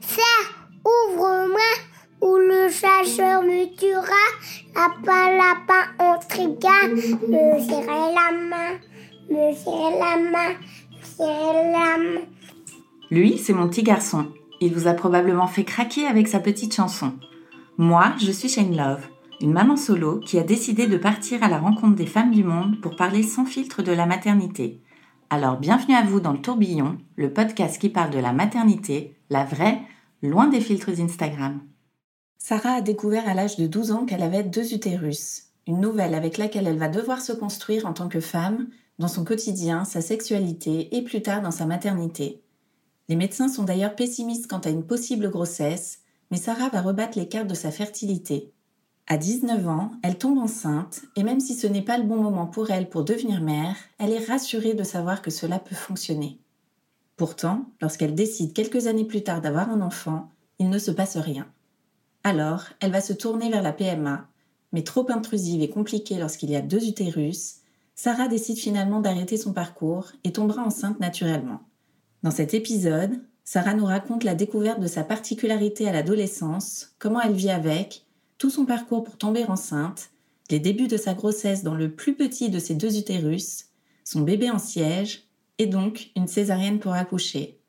Serre, ouvre-moi, ou le chasseur me tuera. Lapin, lapin, intrigant, me serrer la main, me serrer la main, me serrer la main. Lui, c'est mon petit garçon. Il vous a probablement fait craquer avec sa petite chanson. Moi, je suis Shane Love, une maman solo qui a décidé de partir à la rencontre des femmes du monde pour parler sans filtre de la maternité. Alors bienvenue à vous dans le tourbillon, le podcast qui parle de la maternité, la vraie, loin des filtres Instagram. Sarah a découvert à l'âge de 12 ans qu'elle avait deux utérus, une nouvelle avec laquelle elle va devoir se construire en tant que femme, dans son quotidien, sa sexualité et plus tard dans sa maternité. Les médecins sont d'ailleurs pessimistes quant à une possible grossesse, mais Sarah va rebattre les cartes de sa fertilité. À 19 ans, elle tombe enceinte, et même si ce n'est pas le bon moment pour elle pour devenir mère, elle est rassurée de savoir que cela peut fonctionner. Pourtant, lorsqu'elle décide quelques années plus tard d'avoir un enfant, il ne se passe rien. Alors, elle va se tourner vers la PMA, mais trop intrusive et compliquée lorsqu'il y a deux utérus, Sarah décide finalement d'arrêter son parcours et tombera enceinte naturellement. Dans cet épisode, Sarah nous raconte la découverte de sa particularité à l'adolescence, comment elle vit avec, tout son parcours pour tomber enceinte, les débuts de sa grossesse dans le plus petit de ses deux utérus, son bébé en siège, et donc une césarienne pour accoucher.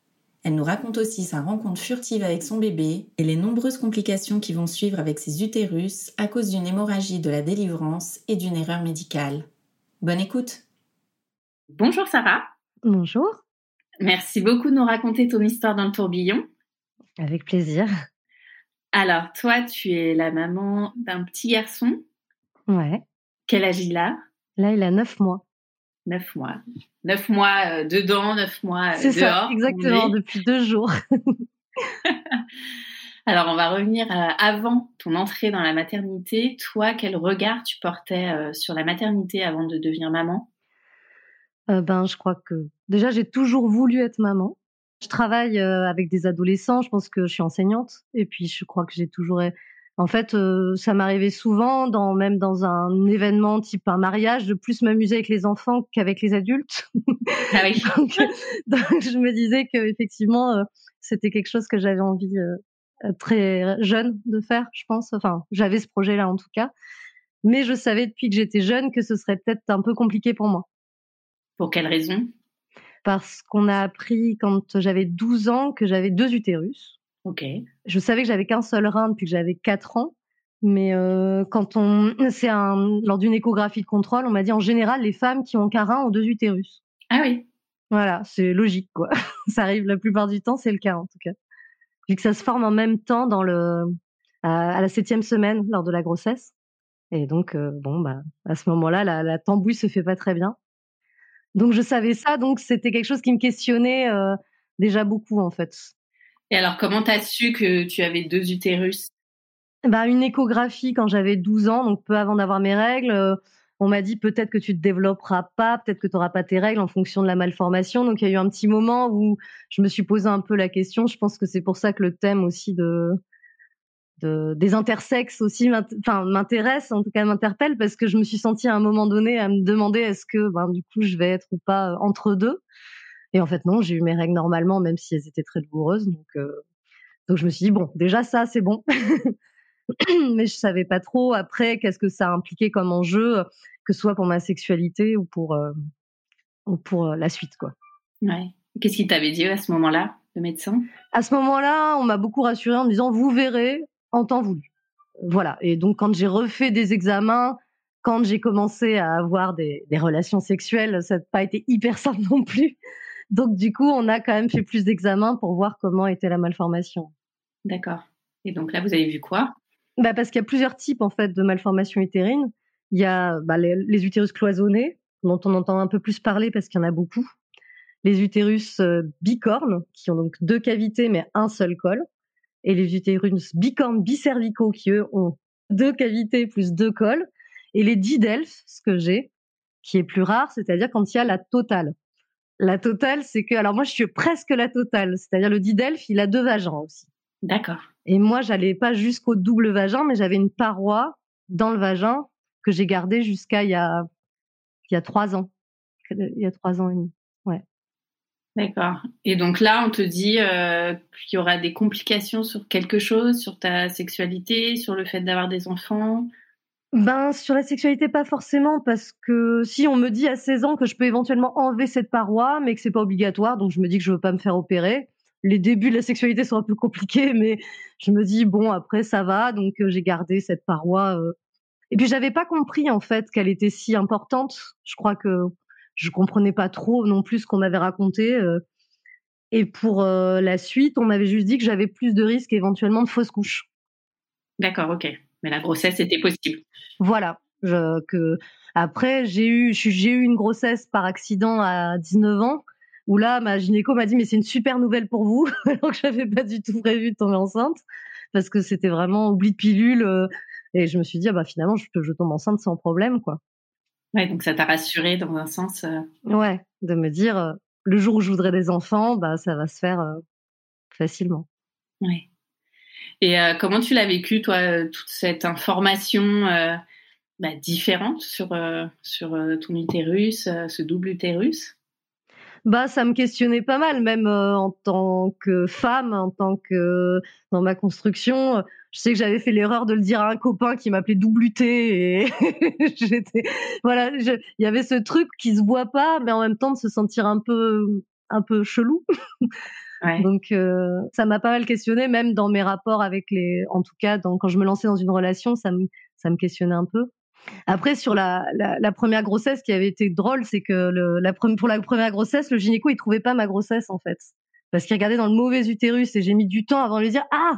Elle nous raconte aussi sa rencontre furtive avec son bébé et les nombreuses complications qui vont suivre avec ses utérus à cause d'une hémorragie de la délivrance et d'une erreur médicale. Bonne écoute Bonjour Sarah Bonjour Merci beaucoup de nous raconter ton histoire dans le tourbillon. Avec plaisir. Alors, toi, tu es la maman d'un petit garçon. Ouais. Quel âge il a? Là, il a 9 mois. 9 mois. 9 mois euh, dedans, 9 mois euh, C'est dehors. ça, exactement, depuis deux jours. Alors, on va revenir euh, avant ton entrée dans la maternité. Toi, quel regard tu portais sur la maternité avant de devenir maman? Ben, je crois que déjà, j'ai toujours voulu être maman. Je travaille avec des adolescents, je pense que je suis enseignante. Et puis, je crois que j'ai toujours. En fait, ça m'arrivait souvent, dans, même dans un événement type un mariage, de plus m'amuser avec les enfants qu'avec les adultes. Ah oui. donc, je me disais que effectivement, c'était quelque chose que j'avais envie très jeune de faire, je pense. Enfin, j'avais ce projet-là en tout cas. Mais je savais depuis que j'étais jeune que ce serait peut-être un peu compliqué pour moi. Pour quelle raison? Parce qu'on a appris quand j'avais 12 ans que j'avais deux utérus. Ok. Je savais que j'avais qu'un seul rein depuis que j'avais 4 ans. Mais euh, quand on, c'est un, lors d'une échographie de contrôle, on m'a dit en général les femmes qui ont qu'un rein ont deux utérus. Ah oui. Voilà, c'est logique quoi. ça arrive la plupart du temps, c'est le cas en tout cas. Vu que ça se forme en même temps dans le, à, la septième semaine lors de la grossesse. Et donc euh, bon bah à ce moment-là, la, la tambouille se fait pas très bien. Donc je savais ça, donc c'était quelque chose qui me questionnait euh, déjà beaucoup en fait. Et alors comment tu as su que tu avais deux utérus? Bah, Une échographie quand j'avais 12 ans, donc peu avant d'avoir mes règles. Euh, on m'a dit peut-être que tu te développeras pas, peut-être que tu n'auras pas tes règles en fonction de la malformation. Donc il y a eu un petit moment où je me suis posé un peu la question. Je pense que c'est pour ça que le thème aussi de des intersexes aussi m'intéresse en tout cas m'interpelle parce que je me suis sentie à un moment donné à me demander est-ce que ben du coup je vais être ou pas euh, entre deux et en fait non j'ai eu mes règles normalement même si elles étaient très douloureuses donc euh, donc je me suis dit bon déjà ça c'est bon mais je savais pas trop après qu'est-ce que ça impliquait comme enjeu que ce soit pour ma sexualité ou pour euh, ou pour la suite quoi ouais qu'est-ce qu'il t'avait dit à ce moment-là le médecin? À ce moment-là, on m'a beaucoup rassuré en me disant vous verrez, en temps voulu. Voilà. Et donc, quand j'ai refait des examens, quand j'ai commencé à avoir des, relations sexuelles, ça n'a pas été hyper simple non plus. Donc, du coup, on a quand même fait plus d'examens pour voir comment était la malformation. D'accord. Et donc là, vous avez vu quoi? Bah Parce qu'il y a plusieurs types en fait de malformations utérines. Il y a bah, les, utérus cloisonnés, dont on entend un peu plus parler parce qu'il y en a beaucoup. les utérus bicornes, qui ont donc deux cavités mais un seul col, et les utérus bicornes bicervicaux, qui eux ont deux cavités plus deux cols, et les didelphes, ce que j'ai, qui est plus rare, c'est-à-dire quand il y a la totale. La totale, c'est que, alors moi, je suis presque la totale, c'est-à-dire le didelphe, il a deux vagins aussi. D'accord. Et moi, j'allais pas jusqu'au double vagin, mais j'avais une paroi dans le vagin que j'ai gardée jusqu'à il y a, il y a trois ans. Il y a trois ans et demi. Ouais. D'accord. Et donc là, on te dit euh, qu'il y aura des complications sur quelque chose, sur ta sexualité, sur le fait d'avoir des enfants? Ben, sur la sexualité, pas forcément, parce que si on me dit à 16 ans que je peux éventuellement enlever cette paroi, mais que c'est pas obligatoire, donc je me dis que je veux pas me faire opérer. Les débuts de la sexualité sont un peu compliqués, mais je me dis bon, après ça va, donc euh, j'ai gardé cette paroi. Euh. Et puis j'avais pas compris en fait qu'elle était si importante. Je crois que je comprenais pas trop non plus ce qu'on m'avait raconté. Euh. Et pour la suite, on m'avait juste dit que j'avais plus de risques éventuellement de fausse couche. D'accord, ok. Mais la grossesse était possible. Voilà. que après j'ai eu j'ai eu une grossesse par accident à 19 ans où là ma gynéco m'a dit mais c'est une super nouvelle pour vous alors que j'avais pas du tout prévu de tomber enceinte parce que c'était vraiment oubli de pilule euh, et je me suis dit ah bah finalement je je tombe enceinte sans problème quoi. Ouais donc ça t'a rassuré dans un sens. Euh. Ouais de me dire euh, le jour où je voudrais des enfants bah ça va se faire facilement. Ouais. Et euh, comment tu l'as vécu, toi, euh, toute cette information euh, bah, différente sur, sur ton utérus, ce double utérus? Bah, ça me questionnait pas mal, même en tant que femme, en tant que dans ma construction. Je sais que j'avais fait l'erreur de le dire à un copain qui m'appelait double UT et voilà, il y avait ce truc qui se voit pas, mais en même temps de se sentir un peu un peu chelou. Donc euh, ça m'a pas mal questionné, même dans mes rapports avec les, en tout cas quand je me lançais dans une relation, ça me ça me questionnait un peu. Après sur la, la, première grossesse, qui avait été drôle, c'est que le, la pour la première grossesse, le gynéco il trouvait pas ma grossesse en fait, parce qu'il regardait dans le mauvais utérus et j'ai mis du temps avant de lui dire ah!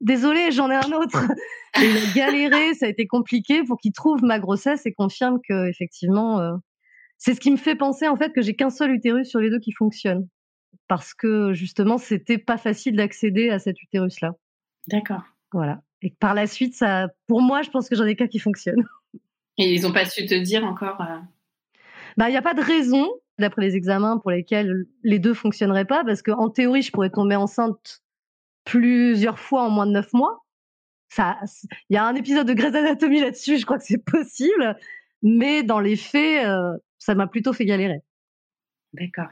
Désolé j'en ai un autre. et il a galéré, ça a été compliqué pour qu'il trouve ma grossesse et confirme que effectivement euh, c'est ce qui me fait penser en fait que j'ai qu'un seul utérus sur les deux qui fonctionne parce que justement, c'était pas facile d'accéder à cet utérus-là. D'accord. Voilà. Et par la suite, ça, pour moi, je pense que j'en ai qu'un qui fonctionne. Et ils n'ont pas su te dire encore euh Bah, il n'y a pas de raison, d'après les examens, pour lesquels les deux fonctionneraient pas, parce qu'en théorie, je pourrais tomber enceinte plusieurs fois en moins de neuf mois. Ça, il y a un épisode de Grey's Anatomy là-dessus, je crois que c'est possible, mais dans les faits, euh, ça m'a plutôt fait galérer. D'accord.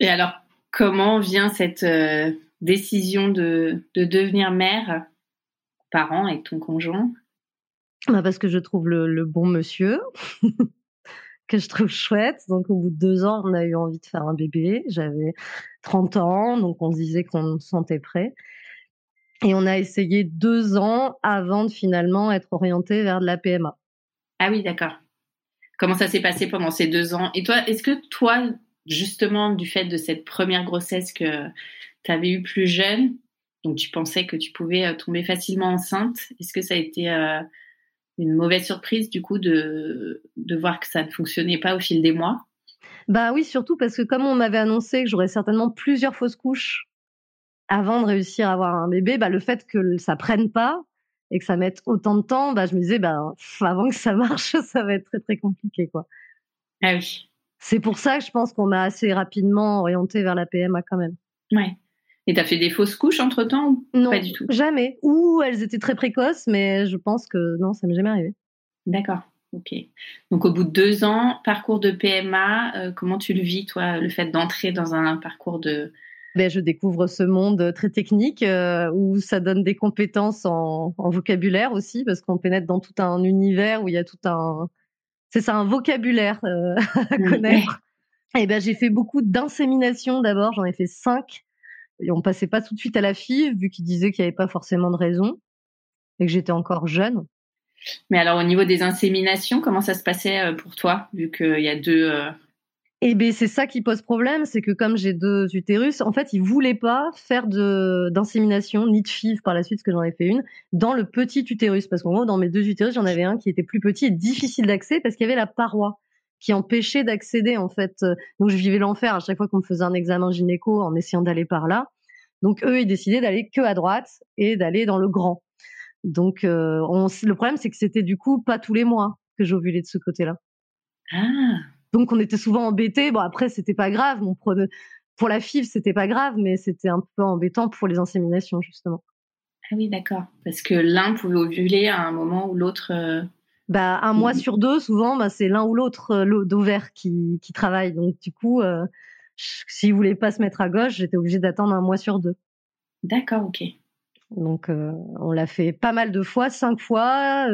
Et alors, comment vient cette euh, décision de, devenir mère, parent avec ton conjoint? Bah Parce que je trouve le, bon monsieur, que je trouve chouette. Donc au bout de deux ans, on a eu envie de faire un bébé. J'avais 30 ans, donc on se disait qu'on se sentait prêt. Et on a essayé deux ans avant de finalement être orienté vers de la PMA. Ah oui, d'accord. Comment ça s'est passé pendant ces deux ans? Et toi, est-ce que toi, justement du fait de cette première grossesse que tu avais eue plus jeune, donc tu pensais que tu pouvais euh, tomber facilement enceinte. Est-ce que ça a été euh, une mauvaise surprise du coup de, de voir que ça ne fonctionnait pas au fil des mois? Bah oui, surtout parce que comme on m'avait annoncé que j'aurais certainement plusieurs fausses couches avant de réussir à avoir un bébé, bah le fait que ça prenne pas et que ça mette autant de temps, bah je me disais bah avant que ça marche, ça va être très très compliqué quoi. Ah oui. C'est pour ça que je pense qu'on m'a assez rapidement orienté vers la PMA quand même. Ouais. Et t'as fait des fausses couches entre temps Non, pas du tout? Jamais. Ou elles étaient très précoces, mais je pense que non, ça m'est jamais arrivé. D'accord. Ok. Donc au bout de deux ans, parcours de PMA, euh, comment tu le vis toi, le fait d'entrer dans un parcours de ben, je découvre ce monde très technique euh, où ça donne des compétences en, en vocabulaire aussi parce qu'on pénètre dans tout un univers où il y a tout un c'est ça un vocabulaire euh, à connaître. Et eh ben j'ai fait beaucoup d'insémination d'abord, j'en ai fait cinq. Et on passait pas tout de suite à la FIV vu qu'il disait qu'il n'y avait pas forcément de raison et que j'étais encore jeune. Mais alors au niveau des inséminations, comment ça se passait euh, pour toi vu qu'il y a deux euh, et ben c'est ça qui pose problème, c'est que comme j'ai deux utérus, en fait, ils voulaient pas faire de d'insémination ni de FIV par la suite, parce que j'en ai fait une, dans le petit utérus, parce qu'en gros, dans mes deux utérus, j'en avais un qui était plus petit et difficile d'accès parce qu'il y avait la paroi qui empêchait d'accéder en fait. Donc je vivais l'enfer à chaque fois qu'on me faisait un examen gynéco en essayant d'aller par là. Donc eux, ils décidaient d'aller que à droite et d'aller dans le grand. Donc euh, on, le problème, c'est que c'était du coup pas tous les mois que j'ovulais de ce côté-là. Ah. Donc on était souvent embêtés. Bon après, c'était pas grave. On prenait, pour la FIV, c'était pas grave, mais c'était un peu embêtant pour les inséminations justement. Ah oui, d'accord. Parce que l'un pouvait ovuler à un moment ou l'autre. Euh, bah, un mois sur deux, souvent, bah, c'est l'un ou l'autre euh, d'ovaire qui, qui travaille. Donc, du coup, euh, s'il voulait pas se mettre à gauche, j'étais obligée d'attendre un mois sur deux. D'accord, ok. Donc, euh, on l'a fait pas mal de fois, cinq fois,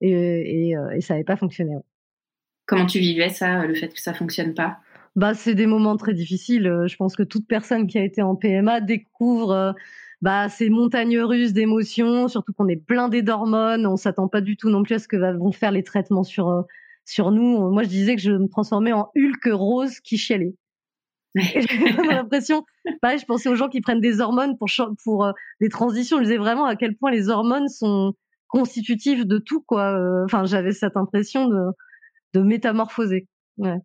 et, et, ça n'avait pas fonctionné. Comment tu vivais ça, le fait que ça fonctionne pas? Bah, c'est des moments très difficiles. Je pense que toute personne qui a été en PMA découvre bah, ces montagnes russes d'émotions, surtout qu'on est blindé d'hormones, on s'attend pas du tout non plus à ce que vont faire les traitements sur euh, sur nous. Moi, je disais que je me transformais en Hulk rose qui chialait. J'ai l'impression, pareil, je pensais aux gens qui prennent des hormones pour pour euh, des transitions. Je disais vraiment à quel point les hormones sont constitutives de tout, quoi. Euh, enfin, j'avais cette impression de de métamorphoser. Ouais.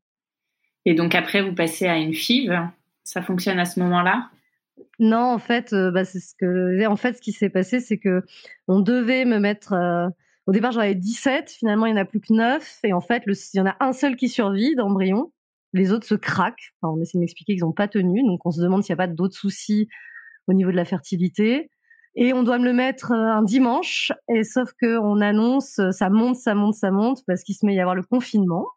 Et donc après, vous passez à une FIV. Ça fonctionne à ce moment-là? Non, en fait, euh, bah, c'est ce que en fait ce qui s'est passé, c'est que on devait me mettre euh, au départ j'en avais 17, finalement il n'y en a plus que 9 et en fait il y en a un seul qui survit d'embryon, les autres se craquent. on essaie de m'expliquer qu'ils n'ont pas tenu, donc on se demande s'il n'y a pas d'autres soucis au niveau de la fertilité. Et on doit me le mettre euh, un dimanche, et sauf que on annonce, ça monte, ça monte, ça monte, parce qu'il se met à y avoir le confinement,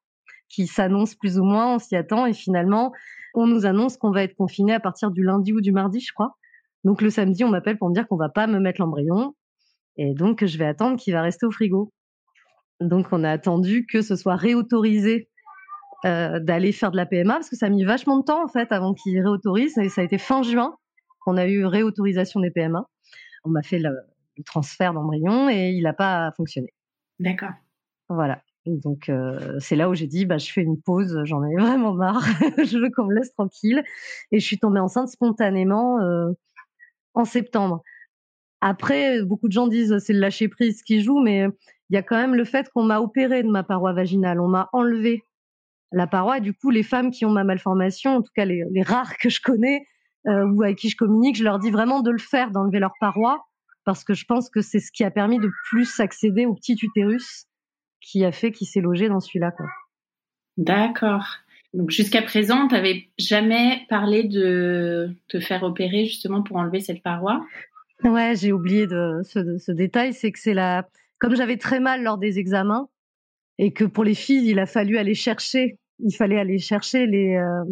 qui s'annonce plus ou moins, on s'y attend, et finalement, on nous annonce qu'on va être confiné à partir du lundi ou du mardi, je crois. Donc le samedi, on m'appelle pour me dire qu'on va pas me mettre l'embryon et donc je vais attendre qu'il va rester au frigo. Donc on a attendu que ce soit réautorisé euh, d'aller faire de la PMA parce que ça a mis vachement de temps en fait avant qu'il réautorise et ça a été fin juin qu'on a eu réautorisation des PMA. On m'a fait le, le transfert d'embryon et il n'a pas fonctionné. D'accord. Voilà. Donc euh, c'est là où j'ai dit bah je fais une pause, j'en ai vraiment marre, je veux qu'on me laisse tranquille et je suis tombée enceinte spontanément euh, en septembre. Après beaucoup de gens disent c'est le lâcher prise qui joue mais il y a quand même le fait qu'on m'a opéré de ma paroi vaginale, on m'a enlevé la paroi et du coup les femmes qui ont ma malformation, en tout cas les, rares que je connais ou avec qui je communique, je leur dis vraiment de le faire, d'enlever leur paroi parce que je pense que c'est ce qui a permis de plus accéder au petit utérus qui a fait qu'il s'est logé dans celui-là. D'accord. Donc jusqu'à présent, tu n'avais jamais parlé de te faire opérer justement pour enlever cette paroi? Ouais, j'ai oublié de ce, détail, c'est que c'est la comme j'avais très mal lors des examens et que pour les filles, il a fallu aller chercher, il fallait aller chercher les euh,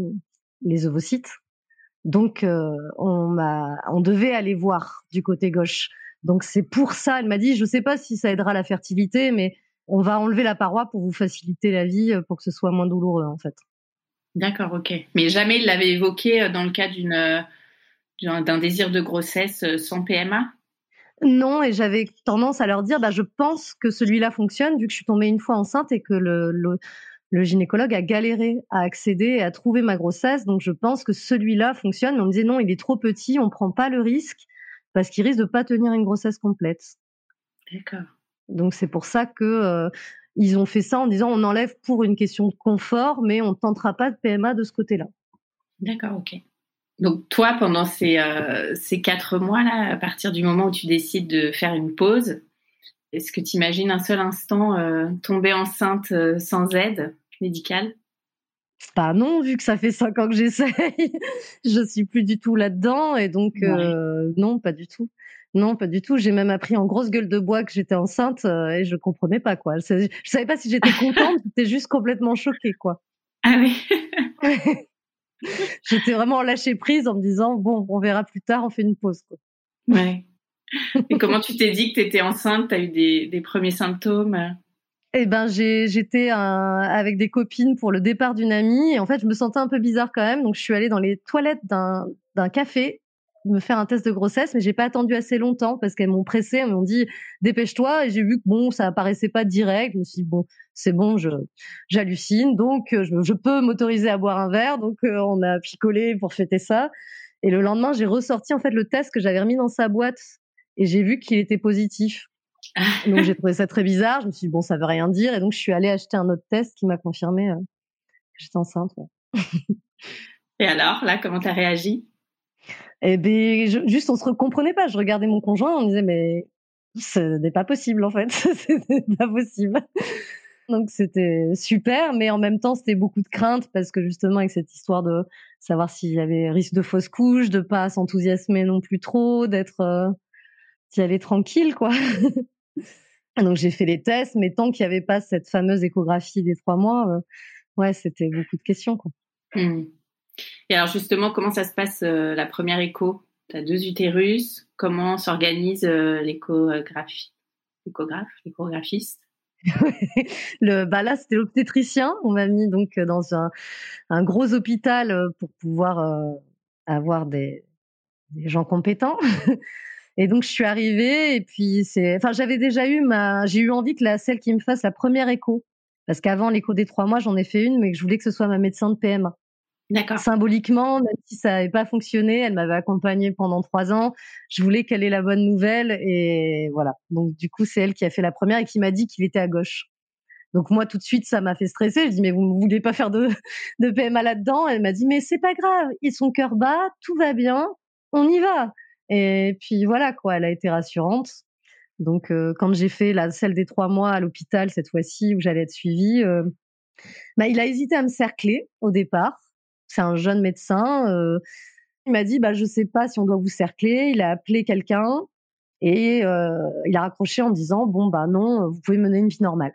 les ovocytes. Donc euh, on on devait aller voir du côté gauche. Donc c'est pour ça, elle m'a dit je sais pas si ça aidera la fertilité mais on va enlever la paroi pour vous faciliter la vie, euh, pour que ce soit moins douloureux en fait. D'accord, ok. Mais jamais il l'avait évoqué euh, dans le cas d'une d'un désir de grossesse sans PMA Non, et j'avais tendance à leur dire, bah, je pense que celui-là fonctionne vu que je suis tombée une fois enceinte et que le, le, gynécologue a galéré à accéder et à trouver ma grossesse. Donc je pense que celui-là fonctionne. Mais on me disait non, il est trop petit, on prend pas le risque parce qu'il risque de pas tenir une grossesse complète. D'accord. Donc c'est pour ça que euh, ils ont fait ça en disant on enlève pour une question de confort, mais on ne tentera pas de PMA de ce côté-là. D'accord, ok. Donc toi, pendant ces, euh, ces quatre mois-là, à partir du moment où tu décides de faire une pause, est-ce que tu imagines un seul instant euh, tomber enceinte sans aide? Médicale? Bah non, vu que ça fait cinq ans que j'essaye, je suis plus du tout là-dedans et donc non, pas du tout. Non, pas du tout. J'ai même appris en grosse gueule de bois que j'étais enceinte euh, et je comprenais pas quoi. Je, savais pas si j'étais contente, j'étais juste complètement choquée quoi. Ah oui. j'étais vraiment lâché prise en me disant bon, on verra plus tard, on fait une pause quoi. Ouais. Et comment tu t'es dit que tu étais enceinte? Tu as eu des, premiers symptômes? Eh ben, j'étais avec des copines pour le départ d'une amie et en fait, je me sentais un peu bizarre quand même. Donc, je suis allée dans les toilettes d'un café me faire un test de grossesse, mais j'ai pas attendu assez longtemps parce qu'elles m'ont pressé, elles m'ont dit dépêche-toi et j'ai vu que bon, ça apparaissait pas direct. Je me suis dit bon, c'est bon, je j'hallucine, donc euh, je, peux m'autoriser à boire un verre. Donc euh, on a picolé pour fêter ça. Et le lendemain, j'ai ressorti en fait le test que j'avais remis dans sa boîte et j'ai vu qu'il était positif. donc j'ai trouvé ça très bizarre. Je me suis dit bon, ça veut rien dire, et donc je suis allée acheter un autre test qui m'a confirmé que j'étais enceinte. et alors, là, comment t'as réagi? Eh ben, juste on se comprenait pas. Je regardais mon conjoint, on me disait mais ce n'est pas possible en fait, c'est pas possible. Donc c'était super, mais en même temps c'était beaucoup de crainte parce que justement avec cette histoire de savoir s'il y avait risque de fausse couche, de pas s'enthousiasmer non plus trop, d'être euh, d'y aller tranquille quoi. Donc j'ai fait les tests, mais tant qu'il n'y avait pas cette fameuse échographie des trois mois, euh, ouais c'était beaucoup de questions quoi. Mmh. Et alors justement comment ça se passe euh, la première écho? Tu as deux utérus, comment s'organise euh, l'échographie, l'échographe, l'échographiste? Le, bah là, c'était l'obstétricien. On m'a mis donc dans un, un gros hôpital pour pouvoir avoir des, des, gens compétents. et donc, je suis arrivée et puis c'est, enfin, j'avais déjà eu ma, j'ai eu envie que la celle qui me fasse la première écho, parce qu'avant l'écho des trois mois, j'en ai fait une, mais que je voulais que ce soit ma médecin de PMA. D'accord. Symboliquement, même si ça n'avait pas fonctionné, elle m'avait accompagnée pendant trois ans. Je voulais qu'elle ait la bonne nouvelle et voilà. Donc du coup, c'est elle qui a fait la première et qui m'a dit qu'il était à gauche. Donc moi, tout de suite, ça m'a fait stresser. Je dis mais vous ne voulez pas faire de, de PMA là-dedans? Elle m'a dit mais c'est pas grave, il son cœur bat, tout va bien, on y va. Et puis voilà quoi, elle a été rassurante. Donc euh, quand j'ai fait la celle des trois mois à l'hôpital cette fois-ci où j'allais être suivie, euh, bah, il a hésité à me cercler au départ c'est un jeune médecin. Euh, il m'a dit, bah, je sais pas si on doit vous cercler. Il a appelé quelqu'un et euh, il a raccroché en disant, bon, bah non, vous pouvez mener une vie normale.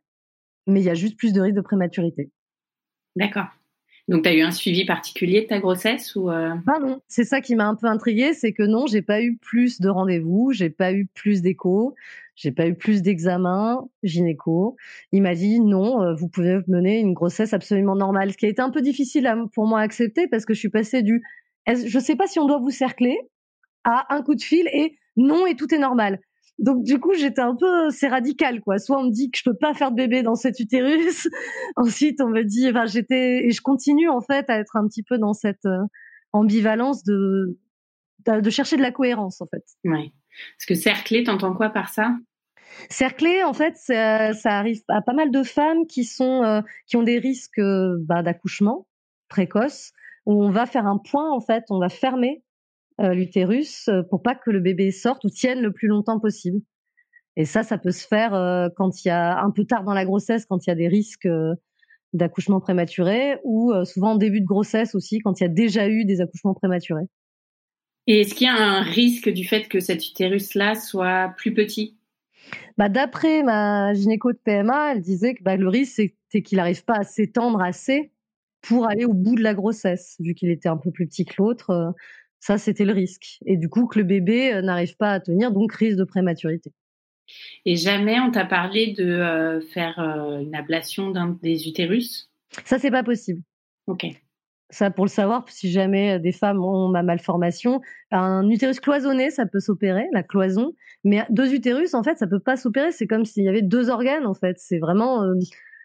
Mais il y a juste plus de risque de prématurité. D'accord. Donc, tu as eu un suivi particulier de ta grossesse ou euh? non, c'est ça qui m'a un peu intriguée, c'est que non, j'ai pas eu plus de rendez-vous, j'ai pas eu plus d'échos, j'ai pas eu plus d'examens gynéco. Il m'a dit non, euh, vous pouvez mener une grossesse absolument normale, ce qui a été un peu difficile pour moi à accepter parce que je suis passée du je sais pas si on doit vous cercler à un coup de fil et non et tout est normal. Donc du coup, j'étais un peu, c'est radical quoi. Soit on me dit que je peux pas faire de bébé dans cet utérus, ensuite on me dit, enfin j'étais et je continue en fait à être un petit peu dans cette euh, ambivalence de de chercher de la cohérence en fait. Oui. Parce que cercler, t'entends quoi par ça? Cercler, en fait, ça, ça, arrive à pas mal de femmes qui sont euh, qui ont des risques euh, bah, d'accouchement précoce, où on va faire un point en fait, on va fermer l'utérus euh, pour pas que le bébé sorte ou tienne le plus longtemps possible. Et ça, ça peut se faire euh, quand il y a un peu tard dans la grossesse, quand il y a des risques d'accouchement prématuré, ou souvent en début de grossesse aussi, quand il y a déjà eu des accouchements prématurés. Et est-ce qu'il y a un risque du fait que cet utérus-là soit plus petit? Bah, D'après ma gynéco de PMA, elle disait que bah, le risque, c'était qu'il n'arrive pas à s'étendre assez pour aller au bout de la grossesse, vu qu'il était un peu plus petit que l'autre. Ça, c'était le risque. Et du coup, que le bébé euh, n'arrive pas à tenir, donc risque de prématurité. Et jamais on t'a parlé de euh, faire euh, une ablation d'un des utérus? Ça, c'est pas possible. Ok. Ça, pour le savoir, si jamais des femmes ont ma malformation, un utérus cloisonné, ça peut s'opérer, la cloison. Mais deux utérus, en fait, ça peut pas s'opérer. C'est comme s'il y avait deux organes, en fait. C'est vraiment,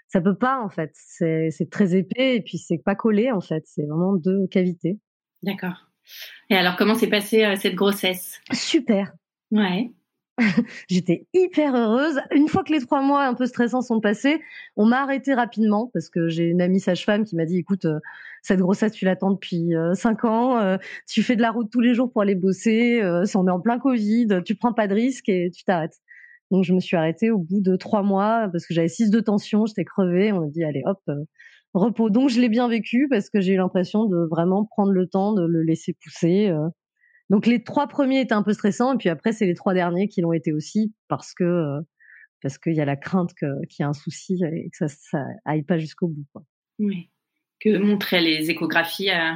ça peut pas, en fait. C'est très épais et puis c'est pas collé, en fait. C'est vraiment deux cavités. D'accord. Et alors, comment s'est passée euh, cette grossesse? Super. Ouais. J'étais hyper heureuse. Une fois que les trois mois un peu stressants sont passés, on m'a arrêté rapidement parce que j'ai une amie sage-femme qui m'a dit "Écoute, euh, cette grossesse tu l'attends depuis euh, cinq ans, tu fais de la route tous les jours pour aller bosser, on est en plein Covid, tu prends pas de risques et tu t'arrêtes." Donc je me suis arrêtée au bout de trois mois parce que j'avais six de tension, j'étais crevée. On a dit "Allez, hop, repos. Donc je l'ai bien vécu parce que j'ai eu l'impression de vraiment prendre le temps de le laisser pousser. Euh. Donc les trois premiers étaient un peu stressants et puis après c'est les trois derniers qui l'ont été aussi parce que euh, parce qu'il y a la crainte qu'il y a un souci et que ça, ça aille pas jusqu'au bout. Oui. Que montraient les échographies euh,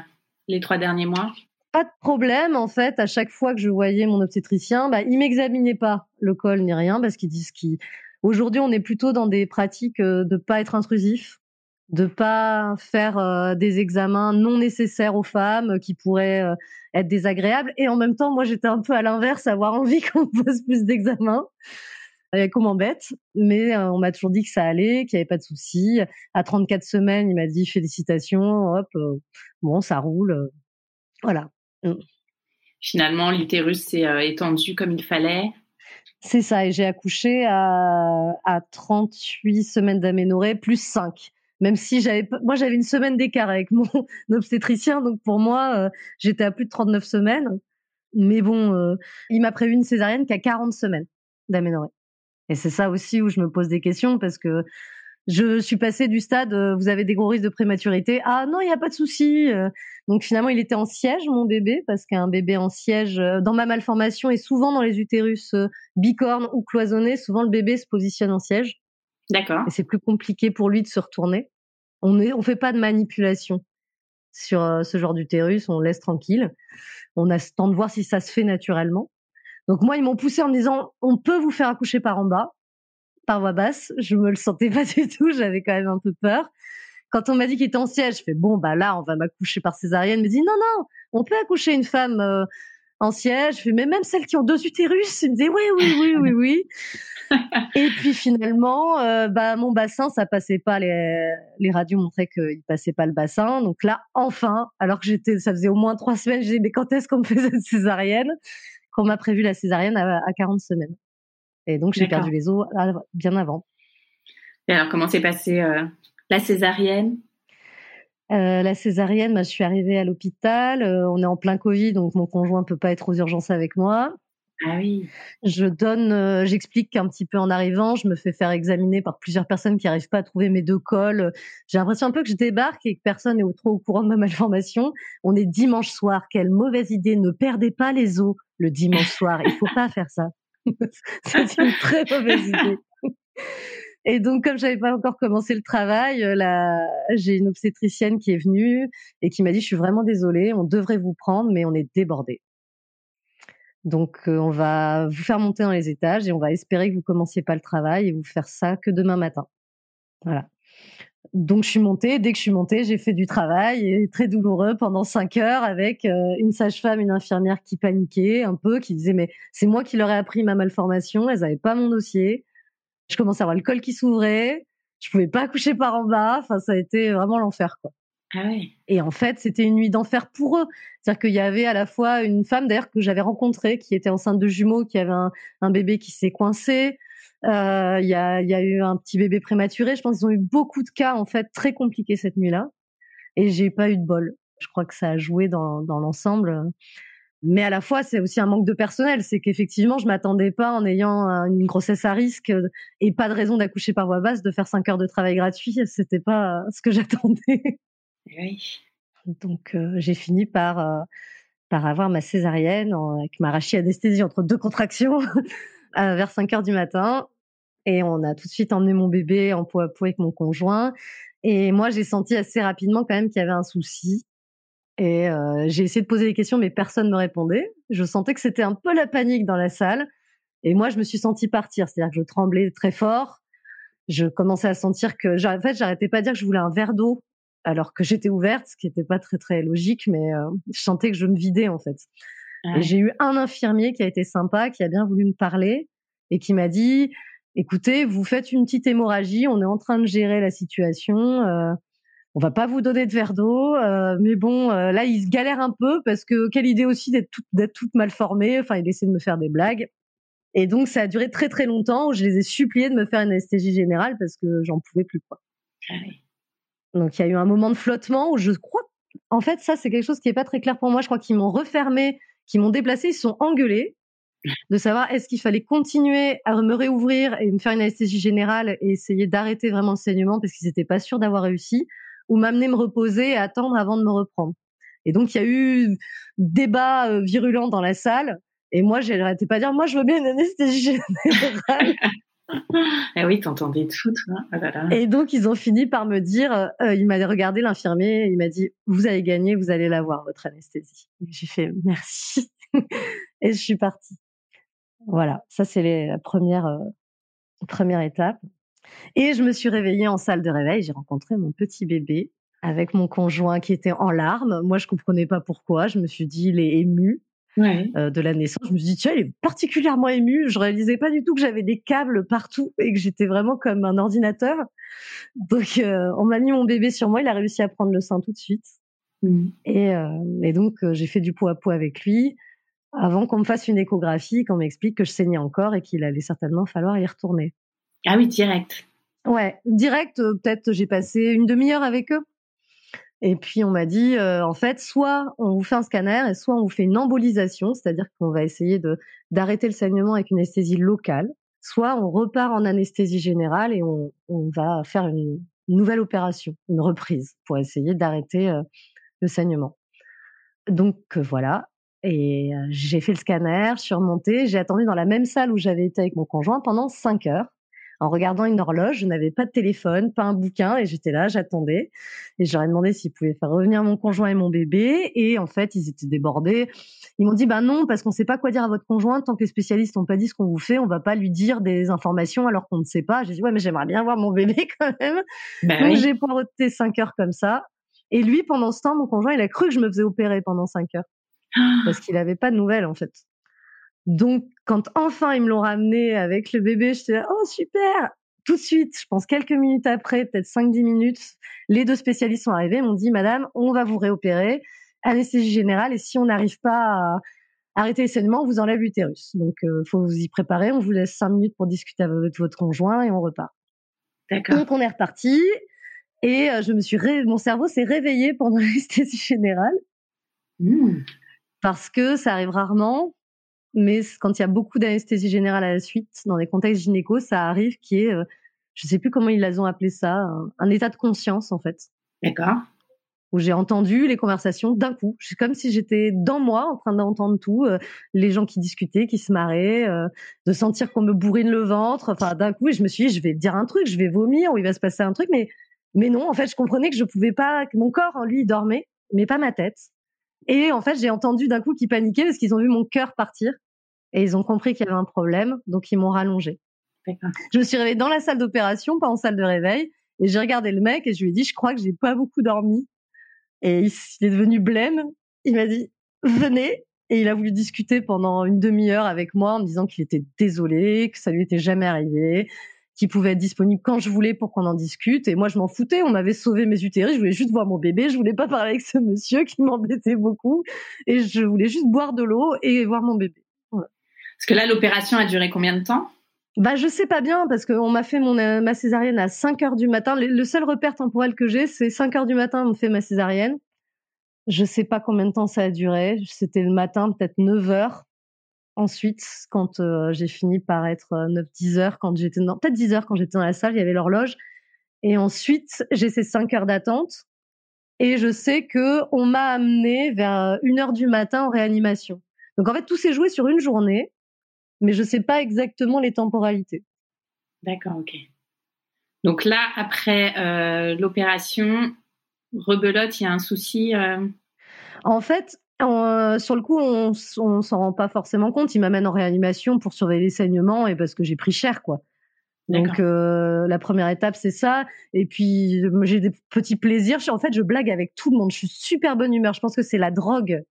les trois derniers mois? Pas de problème en fait. À chaque fois que je voyais mon obstétricien, bah, il m'examinait pas le col ni rien parce qu'ils disent qu'aujourd'hui on est plutôt dans des pratiques de pas être intrusif de pas faire euh, des examens non nécessaires aux femmes qui pourraient euh, être désagréables. Et en même temps, moi, j'étais un peu à l'inverse, avoir envie qu'on pose plus d'examens. Et qu'on m'embête, mais euh, on m'a toujours dit que ça allait, qu'il n'y avait pas de souci. À 34 semaines, il m'a dit félicitations, hop, bon, ça roule. voilà. Mm. Finalement, l'utérus s'est étendu comme il fallait. C'est ça, et j'ai accouché à, à 38 semaines d'aménorrhée plus 5. Même si j'avais, moi j'avais une semaine d'écart avec mon obstétricien, donc pour moi euh, j'étais à plus de 39 semaines. Mais bon, euh, il m'a prévu une césarienne qui a 40 semaines d'aménorrhée. Et c'est ça aussi où je me pose des questions parce que je suis passée du stade euh, vous avez des gros risques de prématurité ah non il n'y a pas de souci donc finalement il était en siège mon bébé parce qu'un bébé en siège dans ma malformation et souvent dans les utérus bicornes ou cloisonnés souvent le bébé se positionne en siège. D'accord. Et c'est plus compliqué pour lui de se retourner on ne on fait pas de manipulation sur ce genre d'utérus on laisse tranquille on a ce temps de voir si ça se fait naturellement donc moi ils m'ont poussé en me disant on peut vous faire accoucher par en bas par voix basse. Je me le sentais pas du tout. J'avais quand même un peu peur. Quand on m'a dit qu'il était en siège, je fais bon bah là on va m'accoucher par césarienne. me dit non non, on peut accoucher une femme euh, en siège. Mais même celles qui ont deux utérus. Il me disait oui oui oui oui oui. Et puis finalement, euh, bah mon bassin ça passait pas. Les, les radios montraient qu'il passait pas le bassin. Donc là enfin, alors que j'étais, ça faisait au moins trois semaines, j'ai dit mais quand est-ce qu'on me faisait cette césarienne? Qu'on m'a prévu la césarienne à, à 40 semaines. Et donc, j'ai perdu les os bien avant. Et alors, comment s'est passée euh, la césarienne? Euh, la césarienne, bah, je suis arrivée à l'hôpital. Euh, on est en plein Covid, donc mon conjoint peut pas être aux urgences avec moi. Ah oui. Je donne, j'explique un petit peu en arrivant. Je me fais faire examiner par plusieurs personnes qui n'arrivent pas à trouver mes deux cols. J'ai l'impression un peu que je débarque et que personne n'est trop au courant de ma malformation. On est dimanche soir. Quelle mauvaise idée. Ne perdez pas les os le dimanche soir. Il faut pas faire ça. c'est une très mauvaise idée. Et donc, comme j'avais pas encore commencé le travail, euh, j'ai une obstétricienne qui est venue et qui m'a dit, je suis vraiment désolée, on devrait vous prendre, mais on est débordé. Donc, euh, on va vous faire monter dans les étages et on va espérer que vous commenciez pas le travail et vous faire ça que demain matin. Voilà. Donc, je suis montée. Dès que je suis montée, j'ai fait du travail et très douloureux pendant cinq heures avec euh, une sage-femme, une infirmière qui paniquait un peu, qui disait mais c'est moi qui leur ai appris ma malformation. Elles n'avaient pas mon dossier. Je commençais à avoir le col qui s'ouvrait. Je pouvais pas accoucher par en bas. Enfin, ça a été vraiment l'enfer, quoi. Ah. Et en fait, c'était une nuit d'enfer pour eux. C'est-à-dire qu'il y avait à la fois une femme, d'ailleurs, que j'avais rencontrée, qui était enceinte de jumeaux, qui avait un, un bébé qui s'est coincé. Euh, il y, a, y, a, eu un petit bébé prématuré. Je pense qu'ils ont eu beaucoup de cas en fait très compliqués cette nuit-là, et j'ai pas eu de bol. Je crois que ça a joué dans, dans l'ensemble. Mais à la fois, c'est aussi un manque de personnel. C'est qu'effectivement, je m'attendais pas, en ayant une grossesse à risque et pas de raison d'accoucher par voie basse, de faire cinq heures de travail gratuit. C'était pas ce que j'attendais. Oui. Donc, euh, j'ai fini par euh, par avoir ma césarienne avec ma rachie anesthésie entre deux contractions. vers 5 heures du matin. Et on a tout de suite emmené mon bébé en peau à peau avec mon conjoint. Et moi, j'ai senti assez rapidement quand même qu'il y avait un souci. Et euh, j'ai essayé de poser des questions, mais personne ne me répondait. Je sentais que c'était un peu la panique dans la salle. Et moi, je me suis sentie partir. C'est-à-dire que je tremblais très fort. Je commençais à sentir que, en fait, j'arrêtais pas de dire que je voulais un verre d'eau alors que j'étais ouverte, ce qui n'était pas très très logique, mais euh, je sentais que je me vidais en fait. Et j'ai eu un infirmier qui a été sympa, qui a bien voulu me parler et qui m'a dit écoutez, vous faites une petite hémorragie, on est en train de gérer la situation. Euh, on va pas vous donner de verre d'eau, euh, mais bon, euh, là, il se galère un peu parce que quelle idée aussi d'être toute, d'être toute mal formée. Enfin, il essaie de me faire des blagues. Et donc, ça a duré très très longtemps où je les ai suppliés de me faire une anesthésie générale parce que j'en pouvais plus quoi. Ah donc, il y a eu un moment de flottement où je crois, en fait, ça c'est quelque chose qui est pas très clair pour moi. Je crois qu'ils m'ont refermé qui m'ont déplacé, ils se sont engueulés de savoir est-ce qu'il fallait continuer à me réouvrir et me faire une anesthésie générale et essayer d'arrêter vraiment le saignement parce qu'ils n'étaient pas sûrs d'avoir réussi, ou m'amener me reposer et attendre avant de me reprendre. Et donc il y a eu débat euh, virulent dans la salle. Et moi, j'arrêtais pas de dire, moi, je veux bien une anesthésie générale. eh oui, t'entendais tout, toi. Oh et donc, ils ont fini par me dire, euh, il m'a regardé l'infirmier, il m'a dit, vous allez gagner, vous allez l'avoir, votre anesthésie. J'ai fait, merci. et je suis partie. Voilà, ça c'est la première, euh, première étape. Et je me suis réveillée en salle de réveil, j'ai rencontré mon petit bébé avec mon conjoint qui était en larmes. Moi, je comprenais pas pourquoi. Je me suis dit, il est ému. Euh, de la naissance. Je me suis dit, tiens, il est particulièrement ému. Je réalisais pas du tout que j'avais des câbles partout et que j'étais vraiment comme un ordinateur. Donc, euh, on m'a mis mon bébé sur moi. Il a réussi à prendre le sein tout de suite. Mmh. Et, euh, et, donc, j'ai fait du pot à pot avec lui. avant qu'on me fasse une échographie, qu'on m'explique que je saignais encore et qu'il allait certainement falloir y retourner. Ah oui, direct. Ouais, direct, euh, peut-être j'ai passé une demi-heure avec eux. Et puis on m'a dit, euh, en fait, soit on vous fait un scanner et soit on vous fait une embolisation, c'est-à-dire qu'on va essayer de d'arrêter le saignement avec une anesthésie locale, soit on repart en anesthésie générale et on, on va faire une nouvelle opération, une reprise pour essayer d'arrêter euh, le saignement. Donc voilà, et j'ai fait le scanner, je suis remontée, j'ai attendu dans la même salle où j'avais été avec mon conjoint pendant cinq heures en regardant une horloge. Je n'avais pas de téléphone, pas un bouquin, et j'étais là, j'attendais. Et je leur ai demandé s'ils pouvaient faire revenir mon conjoint et mon bébé. Et en fait, ils étaient débordés. Ils m'ont dit, bah non, parce qu'on sait pas quoi dire à votre conjoint tant que les spécialistes n'ont pas dit ce qu'on vous fait. On va pas lui dire des informations alors qu'on ne sait pas. J'ai dit, ouais, mais j'aimerais bien voir mon bébé quand même. Bah Donc j'ai poireauté cinq heures comme ça. Et lui, pendant ce temps, mon conjoint, il a cru que je me faisais opérer pendant cinq heures. Ah. Parce qu'il n'avait pas de nouvelles, en fait. Donc, quand enfin ils me l'ont ramené avec le bébé, j'étais là, oh super Tout de suite, je pense quelques minutes après, peut-être 5-10 minutes, les deux spécialistes sont arrivés, m'ont dit, madame, on va vous réopérer, anesthésie générale, et si on n'arrive pas à arrêter les saignements, on vous enlève l'utérus. Donc, il euh, faut vous y préparer, on vous laisse 5 minutes pour discuter avec votre conjoint et on repart. D'accord. Donc, on est reparti, et euh, je me suis mon cerveau s'est réveillé pendant l'anesthésie générale. Mmh. Parce que ça arrive rarement mais quand il y a beaucoup d'anesthésie générale à la suite, dans des contextes gynéco, ça arrive qui est, euh, je sais plus comment ils les ont appelé ça, un, état de conscience en fait. D'accord. Où j'ai entendu les conversations d'un coup. C'est comme si j'étais dans moi en train d'entendre tout, euh, les gens qui discutaient, qui se marraient, euh, de sentir qu'on me bourrine le ventre. Enfin, d'un coup, je me suis dit, je vais dire un truc, je vais vomir ou il va se passer un truc, mais mais non, en fait, je comprenais que je pouvais pas, que mon corps, en lui, dormait, mais pas ma tête. Et en fait, j'ai entendu d'un coup qu'ils paniquaient parce qu'ils ont vu mon cœur partir et ils ont compris qu'il y avait un problème, donc ils m'ont rallongé. Je me suis réveillée dans la salle d'opération, pas en salle de réveil, et j'ai regardé le mec et je lui ai dit, je crois que j'ai pas beaucoup dormi. Et il, est devenu blême. Il m'a dit, venez. Et il a voulu discuter pendant une demi-heure avec moi en me disant qu'il était désolé, que ça lui était jamais arrivé, qui pouvait être disponible quand je voulais pour qu'on en discute. Et moi, je m'en foutais. On m'avait sauvé mes utérus. Je voulais juste voir mon bébé. Je voulais pas parler avec ce monsieur qui m'embêtait beaucoup. Et je voulais juste boire de l'eau et voir mon bébé. Parce que là, l'opération a duré combien de temps? Bah, je sais pas bien parce qu'on m'a fait mon, euh, ma césarienne à 5 heures du matin. Le, seul repère temporel que j'ai, c'est 5 heures du matin, on me fait ma césarienne. Je sais pas combien de temps ça a duré. C'était le matin, peut-être 9 heures. Ensuite, quand euh, j'ai fini par être 9-10 euh, heures, quand j'étais dans, peut-être 10 heures quand j'étais dans la salle, il y avait l'horloge. Et ensuite, j'ai ces 5 heures d'attente. Et je sais que on m'a amené vers 1 heure du matin en réanimation. Donc en fait, tout s'est joué sur une journée, mais je sais pas exactement les temporalités. D'accord, ok. Donc là, après euh, l'opération, rebelote, il y a un souci. En fait, euh, sur le coup, on, on s'en rend pas forcément compte. Il m'amène en réanimation pour surveiller les saignements et parce que j'ai pris cher, quoi. Donc euh, la première étape c'est ça. Et puis j'ai des petits plaisirs. En fait, je blague avec tout le monde. Je suis super bonne humeur. Je pense que c'est la drogue.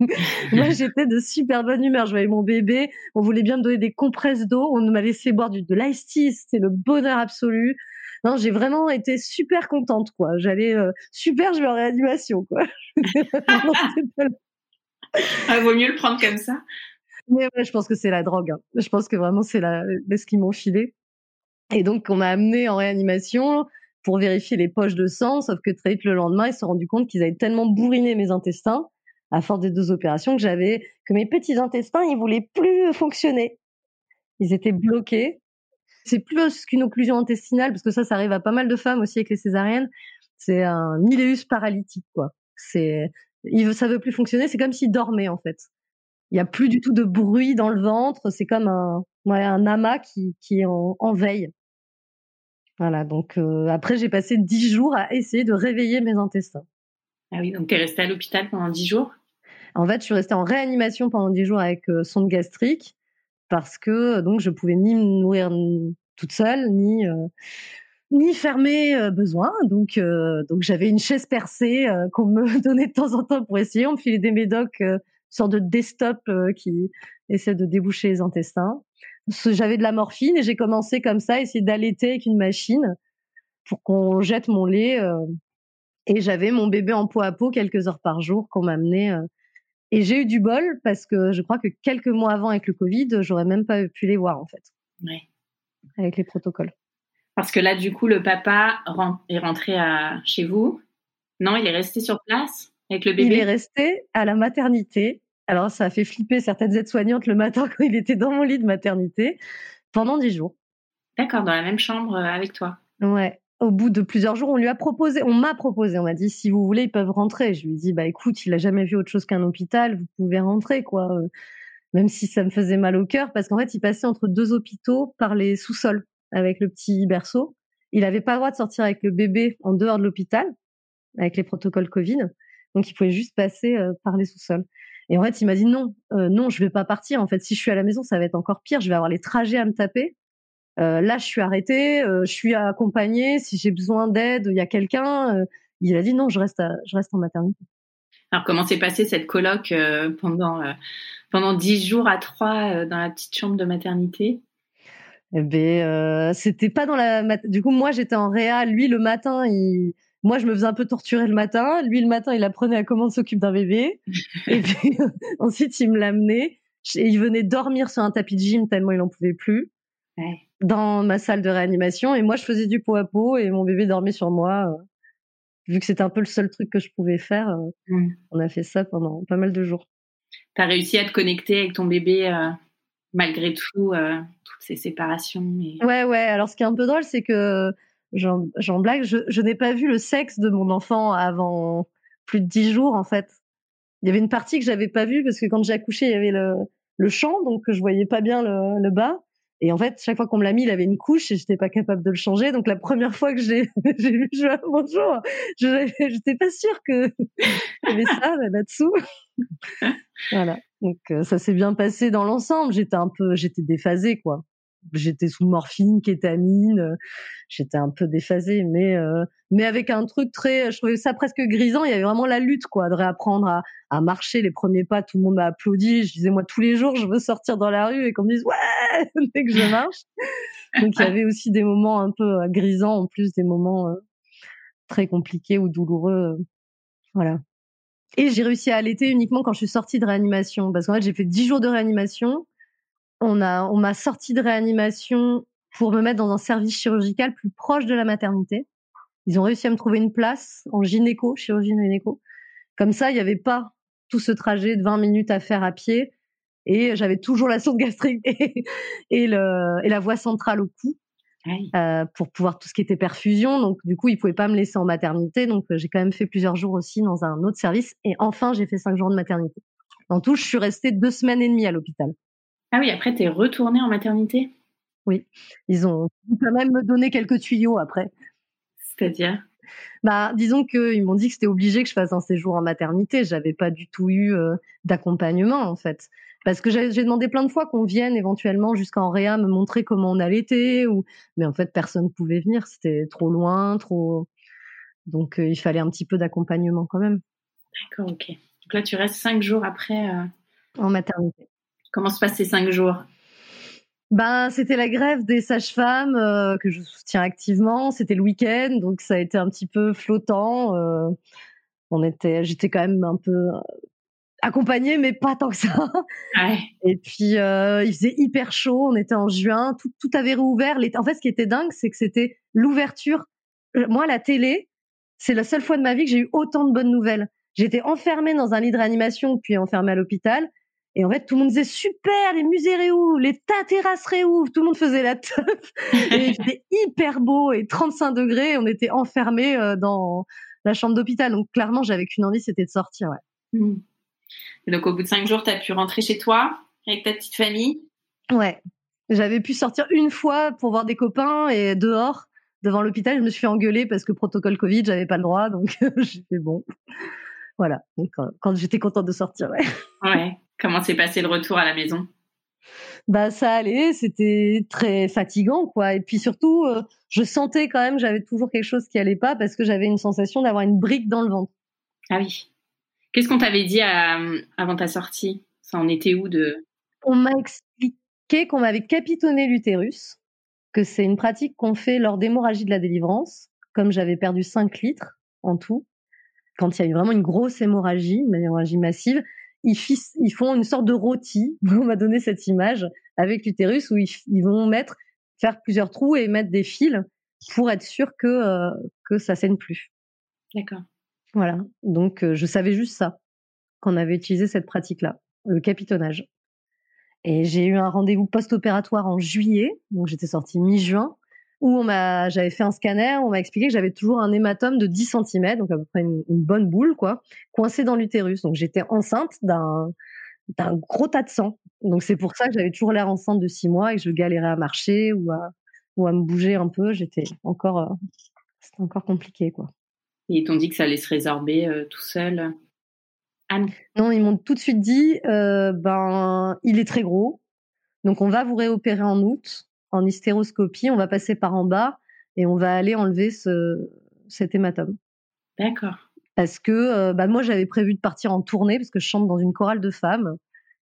Moi, j'étais de super bonne humeur. Je voyais mon bébé. On voulait bien me donner des compresses d'eau. On m'a laissé boire du, de l'ice tea. C'était le bonheur absolu. Non, j'ai vraiment été super contente, quoi. J'allais euh, super, je vais en réanimation, quoi. ah, vaut mieux le prendre comme ça. Mais ouais, je pense que c'est la drogue. Hein. Je pense que vraiment c'est la, ce qu'ils m'ont filé. Et donc, on m'a amené en réanimation pour vérifier les poches de sang, sauf que très vite le lendemain, ils se sont rendus compte qu'ils avaient tellement bourriné mes intestins à force des deux opérations que j'avais que mes petits intestins, ils voulaient plus fonctionner. Ils étaient bloqués c'est plus qu'une occlusion intestinale, parce que ça, ça arrive à pas mal de femmes aussi avec les césariennes. C'est un iléus paralytique, quoi. C'est, ça veut plus fonctionner. C'est comme s'il dormait, en fait. Il y a plus du tout de bruit dans le ventre. C'est comme un, un amas qui, qui est en, veille. Voilà. Donc, euh, après, j'ai passé dix jours à essayer de réveiller mes intestins. Ah oui, donc tu es restée à l'hôpital pendant dix jours? En fait, je suis restée en réanimation pendant dix jours avec euh, sonde gastrique parce que donc je pouvais ni me nourrir toute seule ni euh, ni fermer euh, besoin. Donc euh, donc j'avais une chaise percée qu'on me donnait de temps en temps pour essayer. On me filait des médocs, une sorte de desktop qui essaie de déboucher les intestins. J'avais de la morphine et j'ai commencé comme ça, essayer d'allaiter avec une machine pour qu'on jette mon lait. et j'avais mon bébé en peau à peau quelques heures par jour qu'on m'amenait Et j'ai eu du bol parce que je crois que quelques mois avant avec le Covid, j'aurais même pas pu les voir en fait. Ouais. Avec les protocoles. Parce que là, du coup, le papa est rentré à... chez vous. Non, il est resté sur place avec le bébé? Il est resté à la maternité. Alors, ça a fait flipper certaines aides-soignantes le matin quand il était dans mon lit de maternité pendant dix jours. D'accord, dans la même chambre euh, avec toi. Ouais. Au bout de plusieurs jours, on lui a proposé, on m'a proposé, on m'a dit si vous voulez, ils peuvent rentrer. Je lui ai dit bah écoute, il a jamais vu autre chose qu'un hôpital, vous pouvez rentrer quoi. Euh, même si ça me faisait mal au cœur parce qu'en fait, il passait entre deux hôpitaux par les sous-sols avec le petit berceau. Il n'avait pas le droit de sortir avec le bébé en dehors de l'hôpital avec les protocoles Covid, donc il pouvait juste passer euh, par les sous-sols. Et en fait, il m'a dit non, non, je vais pas partir. En fait, si je suis à la maison, ça va être encore pire. Je vais avoir les trajets à me taper. Euh, là, je suis arrêtée, euh, je suis accompagnée. Si j'ai besoin d'aide, il y a quelqu'un. Euh, il a dit non, je reste, je reste en maternité. Alors, comment s'est passée cette colloque pendant pendant dix jours à trois dans la petite chambre de maternité? Eh ben, c'était pas dans la. Du coup, moi, j'étais en réa. Lui, le matin, il. Moi, je me faisais un peu torturer le matin. Lui, le matin, il apprenait à comment s'occupe d'un bébé. et puis, ensuite, il me l'amenait. Et il venait dormir sur un tapis de gym tellement il en pouvait plus. Ouais dans ma salle de réanimation et moi je faisais du pot à pot et mon bébé dormait sur moi. Euh, vu que c'était un peu le seul truc que je pouvais faire, euh, mmh. on a fait ça pendant pas mal de jours. Tu as réussi à te connecter avec ton bébé euh, malgré tout, toutes ces séparations et... Ouais, ouais. Alors ce qui est un peu drôle, c'est que j'en blague, je, je n'ai pas vu le sexe de mon enfant avant plus de dix jours en fait. Il y avait une partie que j'avais pas vue parce que quand j'ai accouché, il y avait le, le champ, donc je voyais pas bien le, le bas. Et en fait, chaque fois qu'on me l'a mis, il avait une couche et j'étais pas capable de le changer. Donc la première fois que j'ai vu jouer bonjour, je j'étais pas sûre que y avait ça là-dessous. voilà. Donc euh, ça s'est bien passé dans l'ensemble. J'étais un peu, j'étais déphasée quoi j'étais sous morphine, kétamine, euh, j'étais un peu déphasée, mais euh, mais avec un truc très, je trouvais ça presque grisant. Il y avait vraiment la lutte, quoi, de réapprendre à, à marcher les premiers pas. Tout le monde m'a applaudi. Je disais moi tous les jours, je veux sortir dans la rue et qu'on me dise ouais dès que je marche. Donc il y avait aussi des moments un peu euh, grisants, en plus des moments très compliqués ou douloureux, voilà. Et j'ai réussi à allaiter uniquement quand je suis sortie de réanimation, parce qu'en fait j'ai fait dix jours de réanimation on a, on m'a sorti de réanimation pour me mettre dans un service chirurgical plus proche de la maternité. Ils ont réussi à me trouver une place en gynéco, chirurgie gynéco. Comme ça, il n'y avait pas tout ce trajet de 20 minutes à faire à pied. Et j'avais toujours la sonde gastrique et, et, le, et la voie centrale au cou euh, pour pouvoir tout ce qui était perfusion. Donc, du coup, ils pouvaient pas me laisser en maternité. Donc, j'ai quand même fait plusieurs jours aussi dans un autre service. Et enfin, j'ai fait cinq jours de maternité. En tout, je suis restée deux semaines et demie à l'hôpital. Ah oui, après, tu es retournée en maternité? Oui, ils ont quand même me donné quelques tuyaux après. C'est-à-dire? Bah, disons qu'ils m'ont dit que c'était obligé que je fasse un séjour en maternité. J'avais pas du tout eu euh, d'accompagnement en fait, parce que j'ai demandé plein de fois qu'on vienne éventuellement jusqu'en réa me montrer comment on allaitait, ou mais en fait personne ne pouvait venir, c'était trop loin, trop. Donc euh, il fallait un petit peu d'accompagnement quand même. D'accord, ok. Donc là tu restes cinq jours après. Euh, en maternité. Comment se passent ces cinq jours? Ben, c'était la grève des sages-femmes euh, que je soutiens activement. C'était le week-end, donc ça a été un petit peu flottant. Euh, on était, j'étais quand même un peu euh, accompagnée, mais pas tant que ça. Et puis il faisait hyper chaud. On était en juin, tout, tout avait rouvert. En fait, ce qui était dingue, c'est que c'était l'ouverture. Moi, la télé, c'est la seule fois de ma vie que j'ai eu autant de bonnes nouvelles. J'étais enfermée dans un lit de réanimation, puis enfermée à l'hôpital. Et en fait, tout le monde disait super, les musées réouvrent, les tas terrasses réouvrent, tout le monde faisait la teuf. et c'était hyper beau et 35 degrés, on était enfermés euh, dans la chambre d'hôpital. Donc clairement, j'avais qu'une envie, c'était de sortir. Ouais. Mmh. Et donc au bout de cinq jours, tu as pu rentrer chez toi avec ta petite famille? Ouais. J'avais pu sortir une fois pour voir des copains et dehors, devant l'hôpital, je me suis fait engueuler parce que protocole Covid, j'avais pas le droit, donc j'ai fait bon. Voilà. Donc, quand, j'étais contente de sortir, ouais. Ouais. Comment s'est passé le retour à la maison? Bah ça allait, c'était très fatigant quoi. Et puis surtout, euh, je sentais quand même, j'avais toujours quelque chose qui allait pas parce que j'avais une sensation d'avoir une brique dans le ventre. Ah oui. Qu'est-ce qu'on t'avait dit avant ta sortie? Ça en était où de On m'a expliqué qu'on m'avait capitonné l'utérus, que c'est une pratique qu'on fait lors d'hémorragie de la délivrance. Comme j'avais perdu 5 litres en tout, quand il y a eu vraiment une grosse hémorragie, une hémorragie massive, ils, ils font une sorte de rôti. On m'a donné cette image avec l'utérus où ils, vont mettre, faire plusieurs trous et mettre des fils pour être sûr que euh, que ça saigne plus. D'accord. Voilà. Donc euh, je savais juste ça qu'on avait utilisé cette pratique-là, le capitonnage. Et j'ai eu un rendez-vous post-opératoire en juillet, donc j'étais sortie mi-juin, où on m'a, j'avais fait un scanner, on m'a expliqué que j'avais toujours un hématome de 10 cm, donc à peu près une, bonne boule, quoi, coincée dans l'utérus. Donc j'étais enceinte d'un, d'un gros tas de sang. Donc c'est pour ça que j'avais toujours l'air enceinte de 6 mois et que je galérais à marcher ou à, ou à me bouger un peu. J'étais encore, euh, c'était encore compliqué, quoi. Et ils t'ont dit que ça allait se résorber euh, tout seul Anne? Non, ils m'ont tout de suite dit, euh, ben, il est très gros, donc on va vous réopérer en août en hystéroscopie, on va passer par en bas et on va aller enlever ce, cet hématome. D'accord. Parce que euh, bah moi, j'avais prévu de partir en tournée parce que je chante dans une chorale de femmes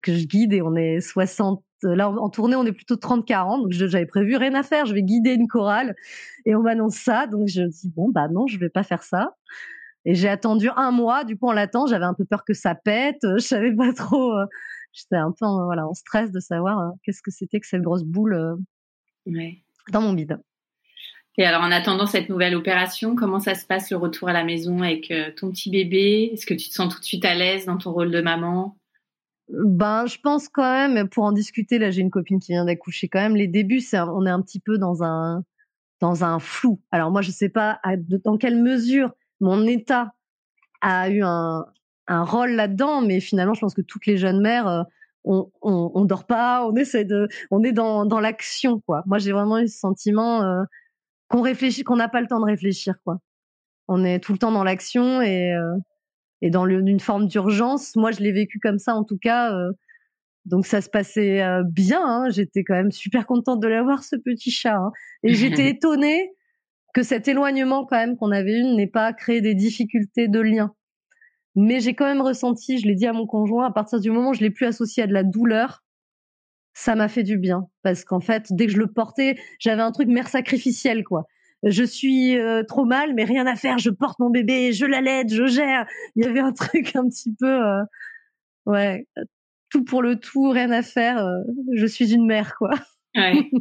que je guide et on est 60. Là, en tournée, on est plutôt 30-40. Donc, j'avais prévu rien à faire. Je vais guider une chorale et on m'annonce ça. Donc, je dis, bon, bah non, je vais pas faire ça. Et j'ai attendu un mois. Du coup, on l'attend. J'avais un peu peur que ça pète. Je savais pas trop. Euh, j'étais un peu en, voilà, en stress de savoir euh, qu'est-ce que c'était que cette grosse boule dans mon bide. Et alors, en attendant cette nouvelle opération, comment ça se passe le retour à la maison avec euh, ton petit bébé? Est-ce que tu te sens tout de suite à l'aise dans ton rôle de maman? Ben, je pense quand même, pour en discuter, là, j'ai une copine qui vient d'accoucher quand même. Les débuts, c'est, on est un petit peu dans un, dans un flou. Alors, moi, je sais pas dans quelle mesure mon état a eu un, un rôle là-dedans, mais finalement, je pense que toutes les jeunes mères, on, on, dort pas, on essaie de, on est dans, dans l'action quoi. Moi j'ai vraiment eu ce sentiment euh, qu'on réfléchit, qu'on n'a pas le temps de réfléchir quoi. On est tout le temps dans l'action et euh, et dans une forme d'urgence. Moi je l'ai vécu comme ça en tout cas. Euh, donc ça se passait bien. Hein. J'étais quand même super contente de l'avoir ce petit chat. Hein. Et j'étais étonnée que cet éloignement quand même qu'on avait eu n'ait pas créé des difficultés de lien. Mais j'ai quand même ressenti, je l'ai dit à mon conjoint, à partir du moment où je l'ai plus associé à de la douleur, ça m'a fait du bien. Parce qu'en fait, dès que je le portais, j'avais un truc mère sacrificielle, quoi. Je suis euh, trop mal, mais rien à faire. Je porte mon bébé, je l'allaite, je gère. Il y avait un truc un petit peu, euh, ouais, tout pour le tout, rien à faire. Euh, je suis une mère, quoi. Ouais.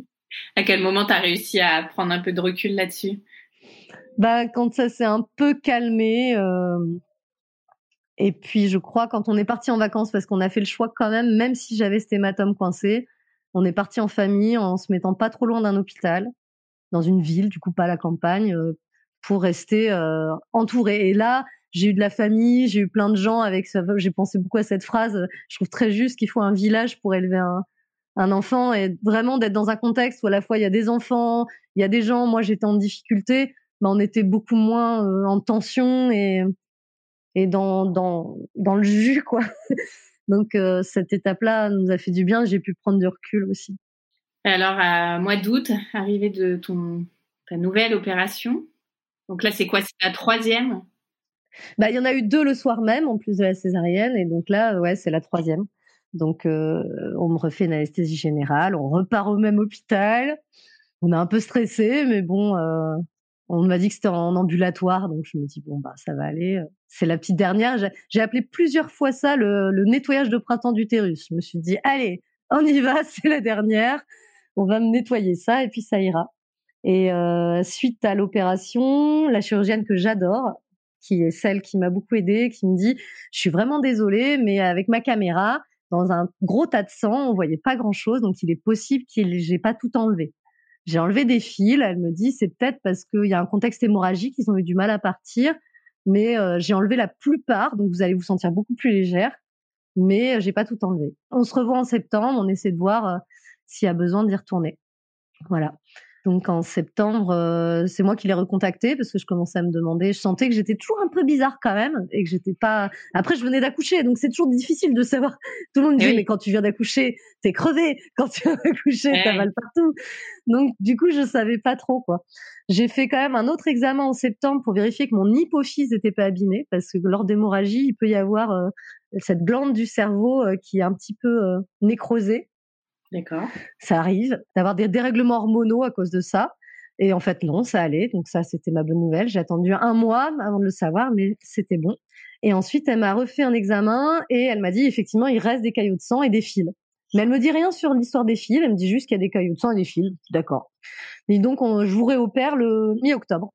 À quel moment tu as réussi à prendre un peu de recul là-dessus? Bah, quand ça s'est un peu calmé. Et puis, je crois, quand on est parti en vacances, parce qu'on a fait le choix quand même, même si j'avais cet hématome coincé, on est parti en famille en se mettant pas trop loin d'un hôpital, dans une ville, du coup pas à la campagne, euh, pour rester euh, entouré. Et là, j'ai eu de la famille, j'ai eu plein de gens avec ça. J'ai pensé beaucoup à cette phrase. Je trouve très juste qu'il faut un village pour élever un, un enfant et vraiment d'être dans un contexte où à la fois il y a des enfants, il y a des gens. Moi, j'étais en difficulté, mais on était beaucoup moins euh, en tension et et dans, dans, dans le jus, quoi. Donc, euh, cette étape-là nous a fait du bien. J'ai pu prendre du recul aussi. Alors, à mois d'août, arrivée de ton, ta nouvelle opération. Donc là, c'est quoi? C'est la troisième? Bah, Il y en a eu deux le soir même, en plus de la césarienne. Et donc là, ouais, c'est la troisième. Donc, euh, on me refait une anesthésie générale. On repart au même hôpital. On est un peu stressé, mais bon, euh, on m'a dit que c'était en ambulatoire, donc je me dis bon bah ça va aller. C'est la petite dernière. J'ai appelé plusieurs fois ça le, nettoyage de printemps d'utérus. Je me suis dit allez, on y va, c'est la dernière. On va me nettoyer ça et puis ça ira. Et euh, suite à l'opération, la chirurgienne que j'adore, qui est celle qui m'a beaucoup aidée, qui me dit je suis vraiment désolée, mais avec ma caméra dans un gros tas de sang, on voyait pas grand chose, donc il est possible que j'ai pas tout enlevé. J'ai enlevé des fils. Elle me dit c'est peut-être parce qu'il y a un contexte hémorragique, ils ont eu du mal à partir, mais euh, j'ai enlevé la plupart, donc vous allez vous sentir beaucoup plus légère. Mais euh, j'ai pas tout enlevé. On se revoit en septembre, on essaie de voir euh, s'il y a besoin d'y retourner. Voilà. Donc en septembre, euh, c'est moi qui l'ai recontacté parce que je commençais à me demander. Je sentais que j'étais toujours un peu bizarre quand même et que j'étais pas. Après, je venais d'accoucher, donc c'est toujours difficile de savoir. Tout le monde dit mais quand tu viens d'accoucher, t'es crevé. Quand tu viens d'accoucher, t'as mal partout. Donc du coup, je savais pas trop quoi. J'ai fait quand même un autre examen en septembre pour vérifier que mon hypophyse n'était pas abîmée parce que lors d'hémorragie, il peut y avoir euh, cette glande du cerveau euh, qui est un petit peu nécrosée D'accord. Ça arrive d'avoir des dérèglements hormonaux à cause de ça. Et en fait, non, ça allait. Donc ça, c'était ma bonne nouvelle. J'ai attendu un mois avant de le savoir, mais c'était bon. Et ensuite, elle m'a refait un examen et elle m'a dit, effectivement, il reste des caillots de sang et des fils. Mais elle me dit rien sur l'histoire des fils. Elle me dit juste qu'il y a des caillots de sang et des fils. D'accord. Et donc, on, je vous réopère le mi-octobre.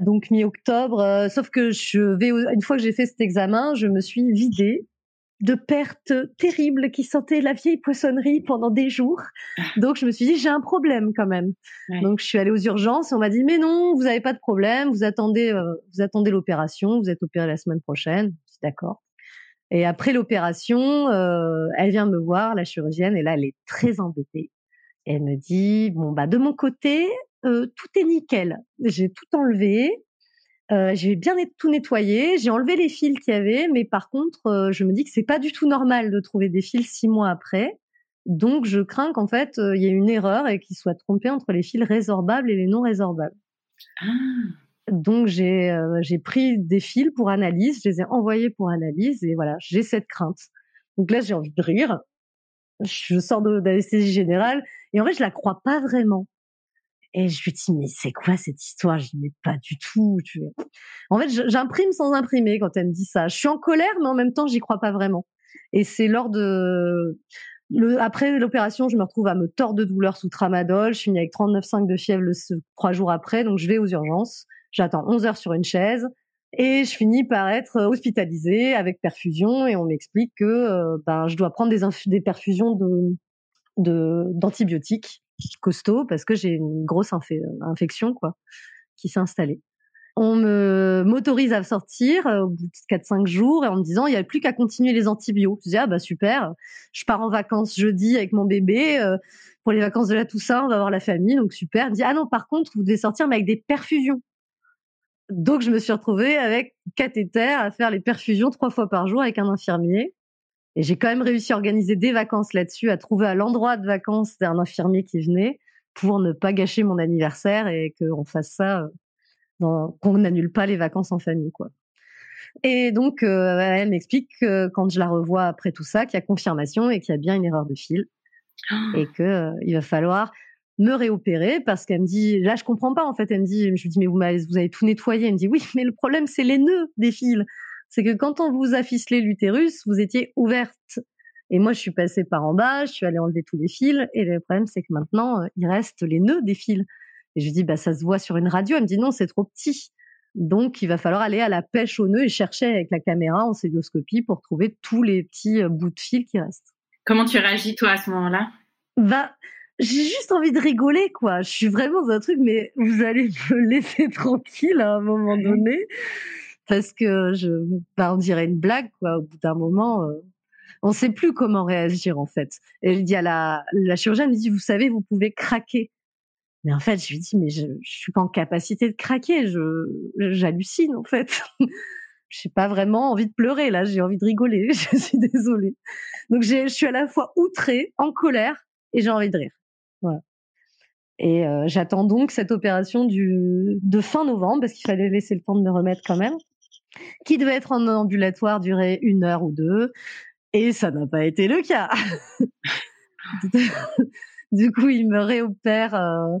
Donc mi-octobre, euh, sauf que je vais une fois que j'ai fait cet examen, je me suis vidée de pertes terribles qui sentaient la vieille poissonnerie pendant des jours. Ah. Donc je me suis dit j'ai un problème quand même. Donc je suis allée aux urgences on m'a dit mais non vous n'avez pas de problème, vous attendez euh, vous attendez l'opération, vous êtes opéré la semaine prochaine. D'accord. Et après l'opération, euh, elle vient me voir la chirurgienne et là elle est très embêtée. elle me dit bon bah de mon côté euh, tout est nickel. J'ai tout enlevé. Euh, j'ai bien tout nettoyé, j'ai enlevé les fils qu'il y avait, mais par contre, euh, je me dis que c'est pas du tout normal de trouver des fils six mois après. Donc, je crains qu'en fait, il y ait une erreur et qu'il soit trompé entre les fils résorbables et les non résorbables. Ah. Donc, j'ai j'ai pris des fils pour analyse, je les ai envoyés pour analyse et voilà, j'ai cette crainte. Donc là, j'ai envie de rire. Je sors d'anesthésie générale et en fait, je la crois pas vraiment. Et je lui dis, mais c'est quoi cette histoire? Je dis, mais pas du tout. Tu... En fait, j'imprime sans imprimer quand elle me dit ça. Je suis en colère, mais en même temps, j'y crois pas vraiment. Et c'est lors de... Le... Après l'opération, je me retrouve à me tordre de douleur sous tramadol. Je finis avec 39,5 de fièvre le... trois jours après. Donc, je vais aux urgences. J'attends 11 heures sur une chaise. Et je finis par être hospitalisée avec perfusion. Et on m'explique que euh, ben, je dois prendre des, des perfusions de d'antibiotiques costaud parce que j'ai une grosse infection quoi qui s'est installée. On me m'autorise à sortir euh, au bout de 4-5 jours et en me disant il n'y a plus qu'à continuer les antibiotiques. Je dis ah bah super, je pars en vacances jeudi avec mon bébé euh, pour les vacances de la Toussaint, on va voir la famille donc super. Elle me dit ah non par contre vous devez sortir mais avec des perfusions. Donc je me suis retrouvée avec cathéter à faire les perfusions trois fois par jour avec un infirmier. Et j'ai quand même réussi à organiser des vacances là-dessus, à trouver à l'endroit de vacances d'un infirmier qui venait pour ne pas gâcher mon anniversaire et qu'on fasse ça, euh, qu'on n'annule pas les vacances en famille, quoi. Et donc, euh, elle m'explique que quand je la revois après tout ça, qu'il y a confirmation et qu'il y a bien une erreur de fil ah. et que euh, il va falloir me réopérer parce qu'elle me dit, là je comprends pas en fait, elle me dit, je lui dis mais vous, vous avez tout nettoyé, elle me dit oui mais le problème c'est les nœuds des fils c'est que quand on vous a ficelé l'utérus, vous étiez ouverte. Et moi, je suis passée par en bas, je suis allée enlever tous les fils. Et le problème, c'est que maintenant, euh, il reste les nœuds des fils. Et je lui dis, bah, ça se voit sur une radio. Elle me dit, non, c'est trop petit. Donc, il va falloir aller à la pêche aux nœuds et chercher avec la caméra en célioscopie pour trouver tous les petits euh, bouts de fil qui restent. Comment tu réagis, toi, à ce moment-là? Bah, j'ai juste envie de rigoler, quoi. Je suis vraiment dans un truc, mais vous allez me laisser tranquille à un moment donné parce que je, bah, on dirait une blague. Au bout d'un moment, euh, on ne sait plus comment réagir, en fait. Et je dis à la, la chirurgienne, me dit, vous savez, vous pouvez craquer. Mais en fait, je lui dis, mais je, je suis pas en capacité de craquer. J'hallucine, en fait. je n'ai pas vraiment envie de pleurer, là. J'ai envie de rigoler. je suis désolée. Donc, je suis à la fois outrée, en colère, et j'ai envie de rire. Et euh, j'attends donc cette opération de fin novembre, parce qu'il fallait laisser le temps de me remettre quand même qui devait être en ambulatoire durer une heure ou deux. Et ça n'a pas été le cas. du coup, il me réopère. Euh,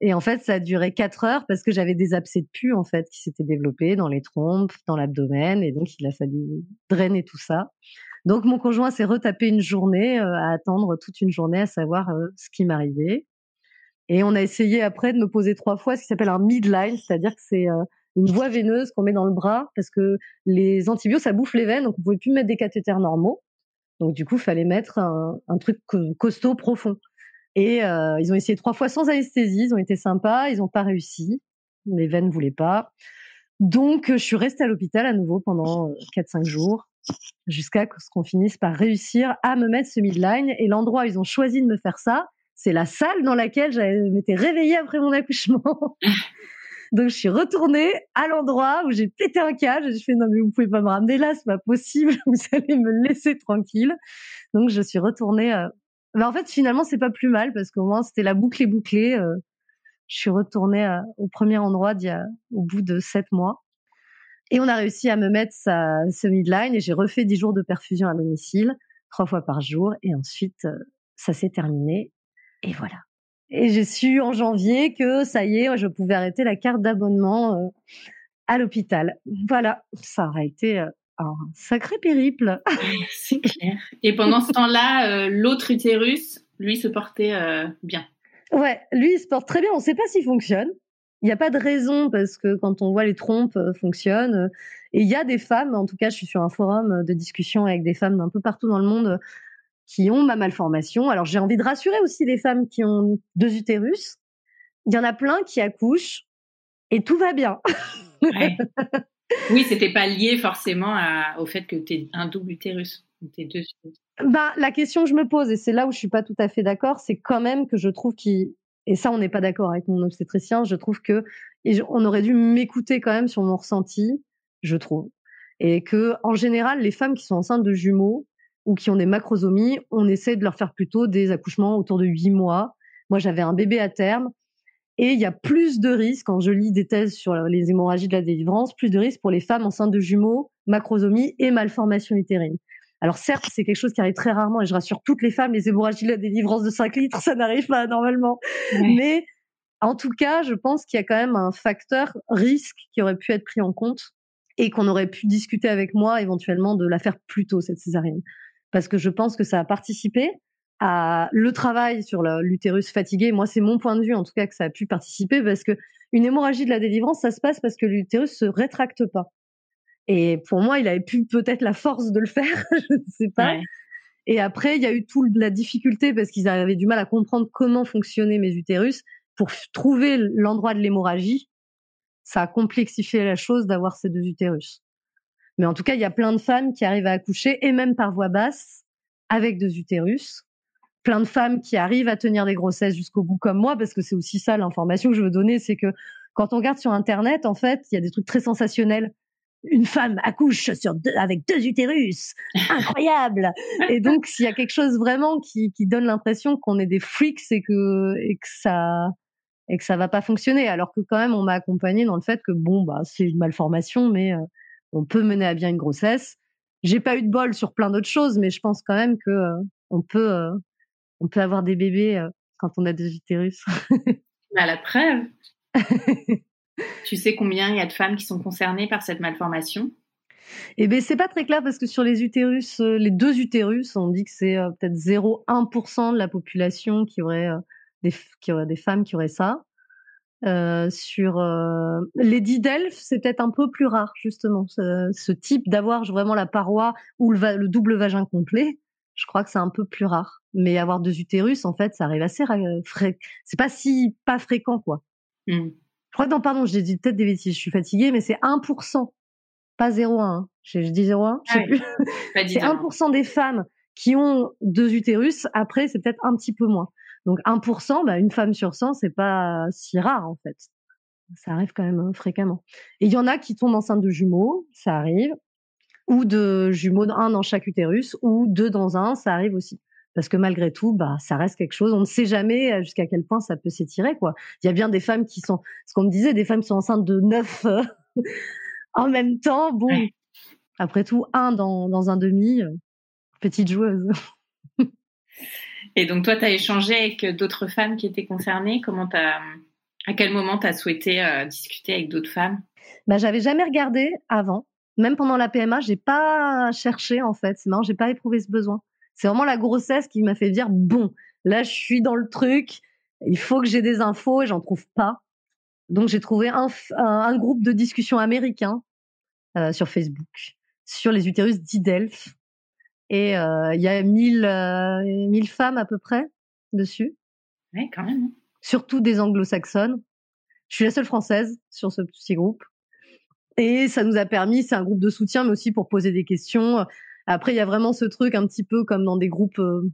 et en fait, ça a duré quatre heures parce que j'avais des abcès de pu en fait qui s'étaient développés dans les trompes, dans l'abdomen, et donc il a fallu drainer tout ça. Donc mon conjoint s'est retapé une journée euh, à attendre toute une journée à savoir euh, ce qui m'arrivait. Et on a essayé après de me poser trois fois ce qui s'appelle un midline, c'est-à-dire que c'est une voie veineuse qu'on met dans le bras parce que les antibiotiques, ça bouffe les veines, donc on pouvait plus mettre des cathéters normaux. Donc du coup, il fallait mettre un, truc costaud, profond. Et euh, ils ont essayé trois fois sans anesthésie, ils ont été sympas, ils n'ont pas réussi. Les veines ne voulaient pas. Donc je suis restée à l'hôpital à nouveau pendant 4-5 euh, jours jusqu'à ce qu'on finisse par réussir à me mettre ce midline. Et l'endroit où ils ont choisi de me faire ça, c'est la salle dans laquelle je m'étais réveillée après mon accouchement. Donc, je suis retournée à l'endroit où j'ai pété un câble. Je fais, non, mais vous pouvez pas me ramener là, c'est pas possible. Vous allez me laisser tranquille. Donc, je suis retournée. Euh... en fait, finalement, c'est pas plus mal parce qu'au moins, c'était la boucle est bouclée. Euh... Je suis retournée euh, au premier endroit a, au bout de sept mois. Et on a réussi à me mettre sa, ce midline et j'ai refait dix jours de perfusion à domicile, trois fois par jour. Et ensuite, ça s'est terminé. Et voilà. Et j'ai su en janvier que ça y est, je pouvais arrêter la carte d'abonnement à l'hôpital. Voilà, ça aurait été un sacré périple. C'est clair. Et pendant ce temps-là, l'autre utérus, lui, se portait bien. Ouais, lui, il se porte très bien. On ne sait pas s'il fonctionne. Il n'y a pas de raison parce que quand on voit les trompes euh, fonctionnent. Et il y a des femmes, en tout cas, je suis sur un forum de discussion avec des femmes d'un peu partout dans le monde qui ont ma malformation. Alors j'ai envie de rassurer aussi les femmes qui ont deux utérus. Il y en a plein qui accouchent et tout va bien. Ouais. oui, c'était pas lié forcément au fait que tu es un double utérus. deux bah, la question que je me pose, et c'est là où je suis pas tout à fait d'accord, c'est quand même que je trouve qu'il et ça, on n'est pas d'accord avec mon obstétricien. Je trouve que on aurait dû m'écouter quand même sur mon ressenti, je trouve, et que en général, les femmes qui sont enceintes de jumeaux ou qui ont des macrosomies, on essaie de leur faire plutôt des accouchements autour de huit mois. Moi, j'avais un bébé à terme. Et il y a plus de risques, quand je lis des thèses sur les hémorragies de la délivrance, plus de risques pour les femmes enceintes de jumeaux, macrosomies et malformations utérines. Alors certes, c'est quelque chose qui arrive très rarement et je rassure toutes les femmes, les hémorragies de la délivrance de 5 litres, ça n'arrive pas normalement. Mais en tout cas, je pense qu'il y a quand même un facteur risque qui aurait pu être pris en compte et qu'on aurait pu discuter avec moi éventuellement de la faire plus tôt, cette césarienne. Parce que je pense que ça a participé à le travail sur l'utérus fatigué. Moi, c'est mon point de vue, en tout cas, que ça a pu participer parce que une hémorragie de la délivrance, ça se passe parce que l'utérus se rétracte pas. Et pour moi, il avait pu peut-être la force de le faire, je ne sais pas. Et après, il y a eu toute la difficulté parce qu'ils avaient du mal à comprendre comment fonctionnaient mes utérus pour trouver l'endroit de l'hémorragie. Ça a complexifié la chose d'avoir ces deux utérus. Mais en tout cas, il y a plein de femmes qui arrivent à accoucher et même par voie basse avec deux utérus. Plein de femmes qui arrivent à tenir des grossesses jusqu'au bout comme moi parce que c'est aussi ça l'information que je veux donner, c'est que quand on regarde sur Internet, en fait, il y a des trucs très sensationnels une femme accouche sur avec deux utérus, incroyable. et donc s'il y a quelque chose vraiment qui, donne l'impression qu'on est des freaks et que et que ça et que ça va pas fonctionner, alors que quand même on m'a accompagné dans le fait que bon bah c'est une malformation, mais euh, on peut mener à bien une grossesse. J'ai pas eu de bol sur plein d'autres choses, mais je pense quand même que euh, on peut euh, on peut avoir des bébés quand on a deux utérus. À la preuve. Tu sais combien il y a de femmes qui sont concernées par cette malformation? Eh bien, c'est pas très clair parce que sur les utérus, euh, les deux utérus, on dit que c'est euh, peut-être 0,1% de la population qui aurait, euh, des, qui aurait des femmes qui auraient ça. Sur les didelphes, c'est peut-être un peu plus rare justement, ce, type d'avoir vraiment la paroi ou le, le, double vagin complet. Je crois que c'est un peu plus rare. Mais avoir deux utérus, en fait, ça arrive assez fréquent. C'est pas si pas fréquent, quoi. Mmh. Je crois que, non, pardon, j'ai dit peut-être des bêtises, je suis fatiguée, mais c'est 1%, pas 0,1. Hein. Je, dis 0,1, je sais plus. c'est 1% des femmes qui ont deux utérus. Après, c'est peut-être un petit peu moins. Donc 1%, bah, une femme sur 100, c'est pas si rare en fait. Ça arrive quand même hein, fréquemment. Et il y en a qui tombent enceintes de jumeaux, ça arrive, ou de jumeaux, un dans chaque utérus, ou deux dans un, ça arrive aussi parce que malgré tout, bah, ça reste quelque chose. On ne sait jamais euh, jusqu'à quel point ça peut s'étirer, quoi. Il y a bien des femmes qui sont, ce qu'on me disait, des femmes qui sont enceintes de neuf euh, en même temps. Bon, après tout, un dans, dans un demi, euh, petite joueuse. Et donc, toi, tu as échangé avec d'autres femmes qui étaient concernées. Comment as, à quel moment tu as souhaité discuter avec d'autres femmes? Bah, J'avais jamais regardé avant. Même pendant la PMA, j'ai pas cherché, en fait. C'est marrant, j'ai pas éprouvé ce besoin. C'est vraiment la grossesse qui m'a fait dire bon, là je suis dans le truc, il faut que j'ai des infos et j'en trouve pas. Donc j'ai trouvé un, groupe de discussion américain euh, sur Facebook sur les utérus d'Idelph et euh, il y a 1000 euh, femmes à peu près dessus. Ouais, quand même. Hein. Surtout des anglo-saxonnes. Je suis la seule française sur ce petit groupe. Et ça nous a permis, c'est un groupe de soutien, mais aussi pour poser des questions. Après, il y a vraiment ce truc un petit peu comme dans des groupes euh,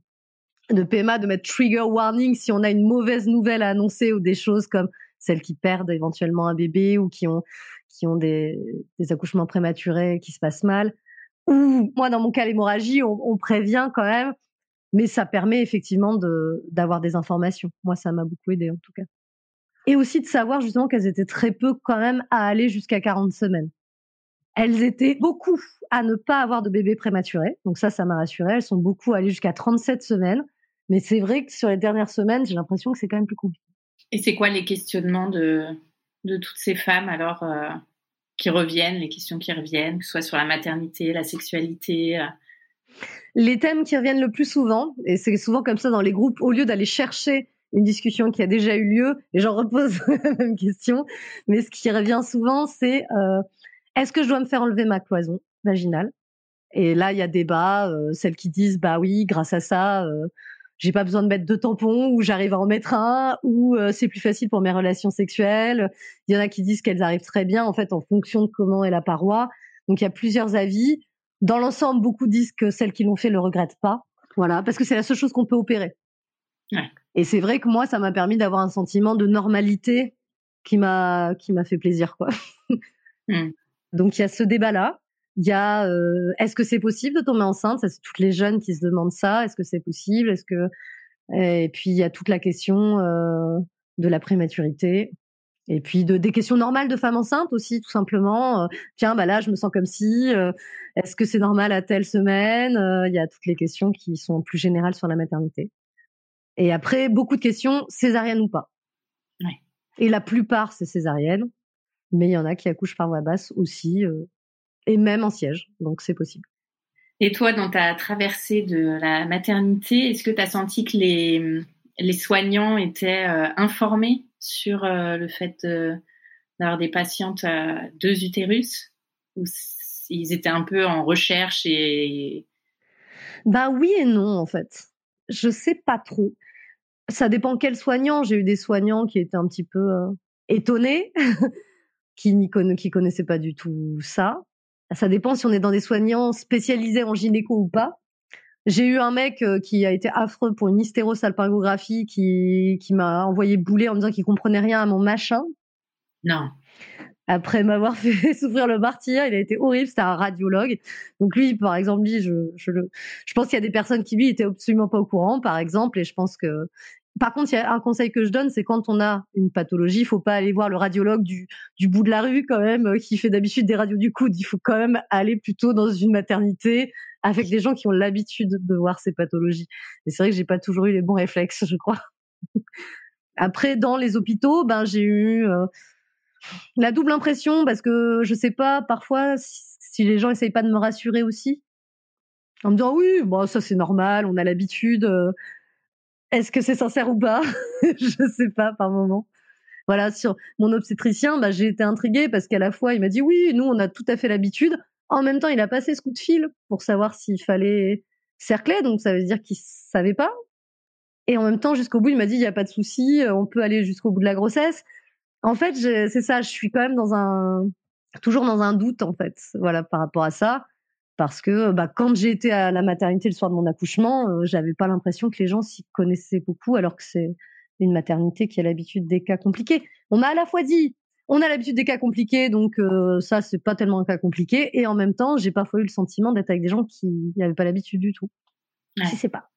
de PMA de mettre trigger warning si on a une mauvaise nouvelle à annoncer ou des choses comme celles qui perdent éventuellement un bébé ou qui ont qui ont des, des accouchements prématurés qui se passent mal. Ou moi, dans mon cas, l'hémorragie, on, prévient quand même, mais ça permet effectivement d'avoir des informations. Moi, ça m'a beaucoup aidé en tout cas. Et aussi de savoir justement qu'elles étaient très peu quand même à aller jusqu'à 40 semaines. Elles étaient beaucoup à ne pas avoir de bébé prématuré. Donc ça, ça m'a rassurée. Elles sont beaucoup allées jusqu'à 37 semaines. Mais c'est vrai que sur les dernières semaines, j'ai l'impression que c'est quand même plus compliqué. Et c'est quoi les questionnements de, de toutes ces femmes alors euh, qui reviennent, les questions qui reviennent, que ce soit sur la maternité, la sexualité euh? Les thèmes qui reviennent le plus souvent, et c'est souvent comme ça dans les groupes, au lieu d'aller chercher une discussion qui a déjà eu lieu, les gens reposent la même question, mais ce qui revient souvent, c'est euh, est-ce que je dois me faire enlever ma cloison vaginale? Et là, il y a débat, celles qui disent bah oui, grâce à ça, j'ai pas besoin de mettre de tampons ou j'arrive à en mettre un ou euh, c'est plus facile pour mes relations sexuelles. Il y en a qui disent qu'elles arrivent très bien en fait en fonction de comment est la paroi. Donc il y a plusieurs avis. Dans l'ensemble, beaucoup disent que celles qui l'ont fait le regrettent pas. Voilà, parce que c'est la seule chose qu'on peut opérer. Ouais. Et c'est vrai que moi, ça m'a permis d'avoir un sentiment de normalité qui m'a qui m'a fait plaisir quoi. Mm. Donc il y a ce débat là. Il y a euh, est-ce que c'est possible de tomber enceinte? Ça, c'est toutes les jeunes qui se demandent ça. Est-ce que c'est possible? Est-ce que et puis il y a toute la question euh, de la prématurité. Et puis de, des questions normales de femmes enceintes aussi, tout simplement. Euh, tiens, bah là, je me sens comme si. euh, Est-ce que c'est normal à telle semaine? Euh, Il y a toutes les questions qui sont plus générales sur la maternité. Et après, beaucoup de questions, césarienne ou pas. Ouais. Et la plupart, c'est césarienne. Mais il y en a qui accouchent par voie basse aussi. Euh, et même en siège. Donc c'est possible. Et toi, dans ta traversée de la maternité, est-ce que tu as senti que les, les soignants étaient euh, informés sur euh, le fait de- d'avoir des patientes à deux utérus Ou ils étaient un peu en recherche et... Ben oui et non, en fait. Je sais pas trop. Ça dépend quel soignant. J'ai eu des soignants qui étaient un petit peu euh, étonnés, qui n'y conna- qui connaissaient pas du tout ça. Ça dépend si on est dans des soignants spécialisés en gynéco ou pas. J'ai eu un mec euh, qui a été affreux pour une hystérosalpingographie qui, qui m'a envoyé bouler en me disant qu'il comprenait rien à mon machin. Non. Après m'avoir fait souffrir le martyr, il a été horrible, c'était un radiologue. Donc lui, par exemple, lui, je, je, le, je pense qu'il y a des personnes qui lui étaient absolument pas au courant, par exemple, et je pense que par contre, il y a un conseil que je donne, c'est quand on a une pathologie, il faut pas aller voir le radiologue du, bout de la rue quand même, euh, qui fait d'habitude des radios du coude. Il faut quand même aller plutôt dans une maternité avec des gens qui ont l'habitude de voir ces pathologies. Et c'est vrai que j'ai pas toujours eu les bons réflexes, je crois. Après, dans les hôpitaux, ben j'ai eu euh, la double impression parce que je sais pas parfois si, les gens essayent pas de me rassurer aussi en me disant oui, bon ça c'est normal, on a l'habitude. euh, est-ce que c'est sincère ou pas? Je sais pas par moment. Voilà, sur mon obstétricien, bah, j'ai été intriguée parce qu'à la fois, il m'a dit oui, nous, on a tout à fait l'habitude. En même temps, il a passé ce coup de fil pour savoir s'il fallait cercler, donc ça veut dire qu'il savait pas. Et en même temps, jusqu'au bout, il m'a dit il n'y a pas de souci, euh, on peut aller jusqu'au bout de la grossesse. En fait, c'est ça, je suis quand même dans un toujours dans un doute en fait, voilà par rapport à ça parce que bah, quand j'ai été à la maternité le soir de mon accouchement, euh, j'avais pas l'impression que les gens s'y connaissaient beaucoup, alors que c'est une maternité qui a l'habitude des cas compliqués. On m'a à la fois dit, on a l'habitude des cas compliqués, donc euh, ça c'est pas tellement un cas compliqué, et en même temps, j'ai parfois eu le sentiment d'être avec des gens qui n'avaient pas l'habitude du tout. Ouais. Je sais pas.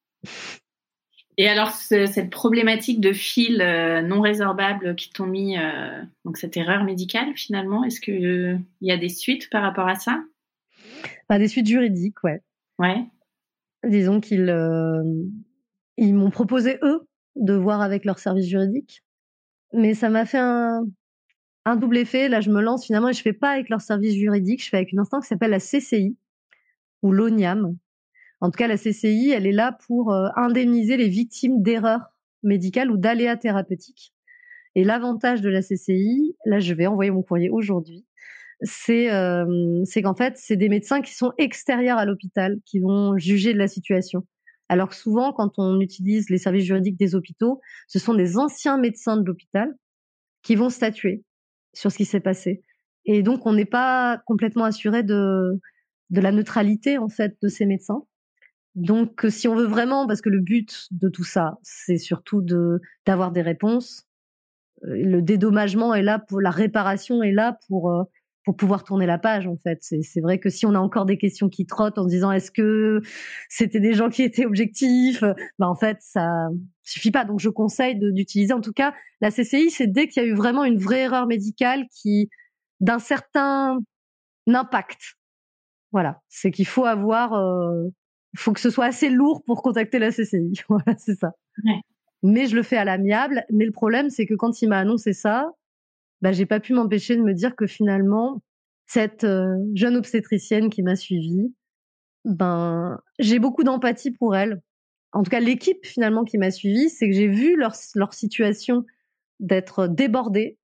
Et alors, ce- cette problématique de fils euh, non résorbables qui t'ont mis, euh, donc cette erreur médicale finalement, est-ce qu'il y a des suites par rapport à ça? Enfin, des suites juridiques, ouais. Ouais. Disons qu'ils euh, ils m'ont proposé eux de voir avec leur service juridique, mais ça m'a fait un, un double effet. Là, je me lance finalement et je fais pas avec leur service juridique, je fais avec une instance qui s'appelle la CCI ou l'ONIAM. En tout cas, la CCI, elle est là pour euh, indemniser les victimes d'erreurs médicales ou d'aléas thérapeutiques. Et l'avantage de la CCI, là, je vais envoyer mon courrier aujourd'hui, c'est euh, c'est qu'en fait, c'est des médecins qui sont extérieurs à l'hôpital, qui vont juger de la situation. Alors que souvent, quand on utilise les services juridiques des hôpitaux, ce sont des anciens médecins de l'hôpital qui vont statuer sur ce qui s'est passé. Et donc, on n'est pas complètement assuré de, de la neutralité, en fait, de ces médecins. Donc, euh, si on veut vraiment, parce que le but de tout ça, c'est surtout de d'avoir des réponses. euh, Le dédommagement est là pour la réparation est là pour pour pouvoir tourner la page en fait. C'est vrai que si on a encore des questions qui trottent en se disant est-ce que c'était des gens qui étaient objectifs, bah en fait ça suffit pas. Donc je conseille d'utiliser en tout cas la CCI, c'est dès qu'il y a eu vraiment une vraie erreur médicale qui d'un certain impact. Voilà, c'est qu'il faut avoir euh, Il faut que ce soit assez lourd pour contacter la CCI. Voilà, c'est ça. Mais je le fais à l'amiable. Mais le problème, c'est que quand il m'a annoncé ça, bah, j'ai pas pu m'empêcher de me dire que finalement, cette euh, jeune obstétricienne qui m'a suivie, ben, j'ai beaucoup d'empathie pour elle. En tout cas, l'équipe finalement qui m'a suivie, c'est que j'ai vu leur, leur situation d'être débordée,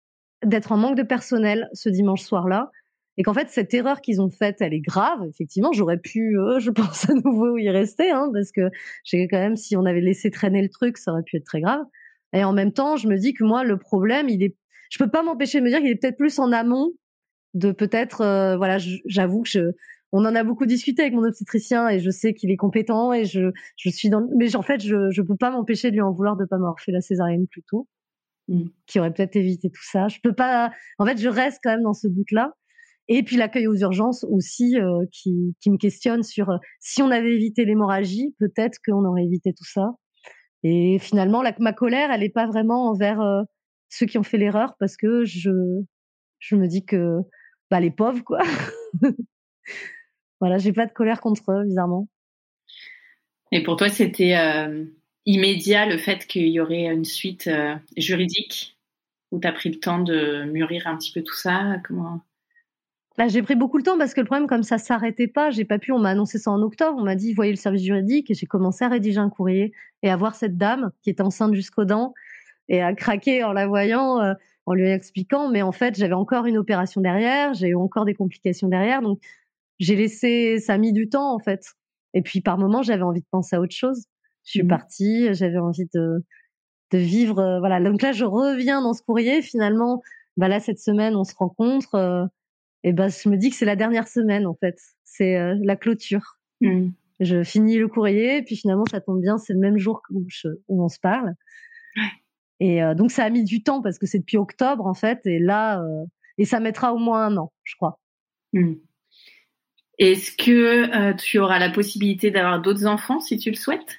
d'être en manque de personnel ce dimanche soir-là, et qu'en fait cette erreur qu'ils ont faite, elle est grave. Effectivement, j'aurais pu, euh, je pense à nouveau y rester, hein, parce que j'ai quand même, si on avait laissé traîner le truc, ça aurait pu être très grave. Et en même temps, je me dis que moi, le problème, il est, je peux pas m'empêcher de me dire qu'il est peut-être plus en amont de peut-être, euh, voilà, j'avoue que je, on en a beaucoup discuté avec mon obstétricien et je sais qu'il est compétent et je, je suis dans, mais en fait, je, je peux pas m'empêcher de lui en vouloir de pas m'avoir fait la césarienne plus tôt, mmh. qui aurait peut-être évité tout ça. Je peux pas, en fait, je reste quand même dans ce doute-là. Et puis l'accueil aux urgences aussi, euh, qui, qui, me questionne sur euh, si on avait évité l'hémorragie, peut-être qu'on aurait évité tout ça. Et finalement, la, ma colère, elle n'est pas vraiment envers ceux qui ont fait l'erreur parce que je, je me dis que bah, les pauvres, quoi. voilà, j'ai pas de colère contre eux, bizarrement. Et pour toi, c'était euh, immédiat le fait qu'il y aurait une suite euh, juridique? Où tu as pris le temps de mûrir un petit peu tout ça? Comment? Bah, j'ai pris beaucoup de temps parce que le problème, comme ça s'arrêtait pas, j'ai pas pu. On m'a annoncé ça en octobre. On m'a dit, voyez le service juridique, et j'ai commencé à rédiger un courrier et à voir cette dame qui est enceinte jusqu'aux dents et à craquer en la voyant. Euh, en lui expliquant, mais en fait, j'avais encore une opération derrière, j'ai eu encore des complications derrière, donc j'ai laissé, ça a mis du temps en fait. Et puis par moments, j'avais envie de penser à autre chose. Je suis mmh. partie, j'avais envie de, de vivre, euh, voilà. Donc là, je reviens dans ce courrier. Finalement, bah là cette semaine, on se rencontre. Euh, et ben, je me dis que c'est la dernière semaine en fait. C'est la clôture. Mmh. Je finis le courrier, puis finalement, ça tombe bien, c'est le même jour où, où on se parle. Et euh, donc ça a mis du temps parce que c'est depuis octobre en fait, et là, euh, et ça mettra au moins un an, je crois. Hmm. Est-ce que euh, tu auras la possibilité d'avoir d'autres enfants si tu le souhaites?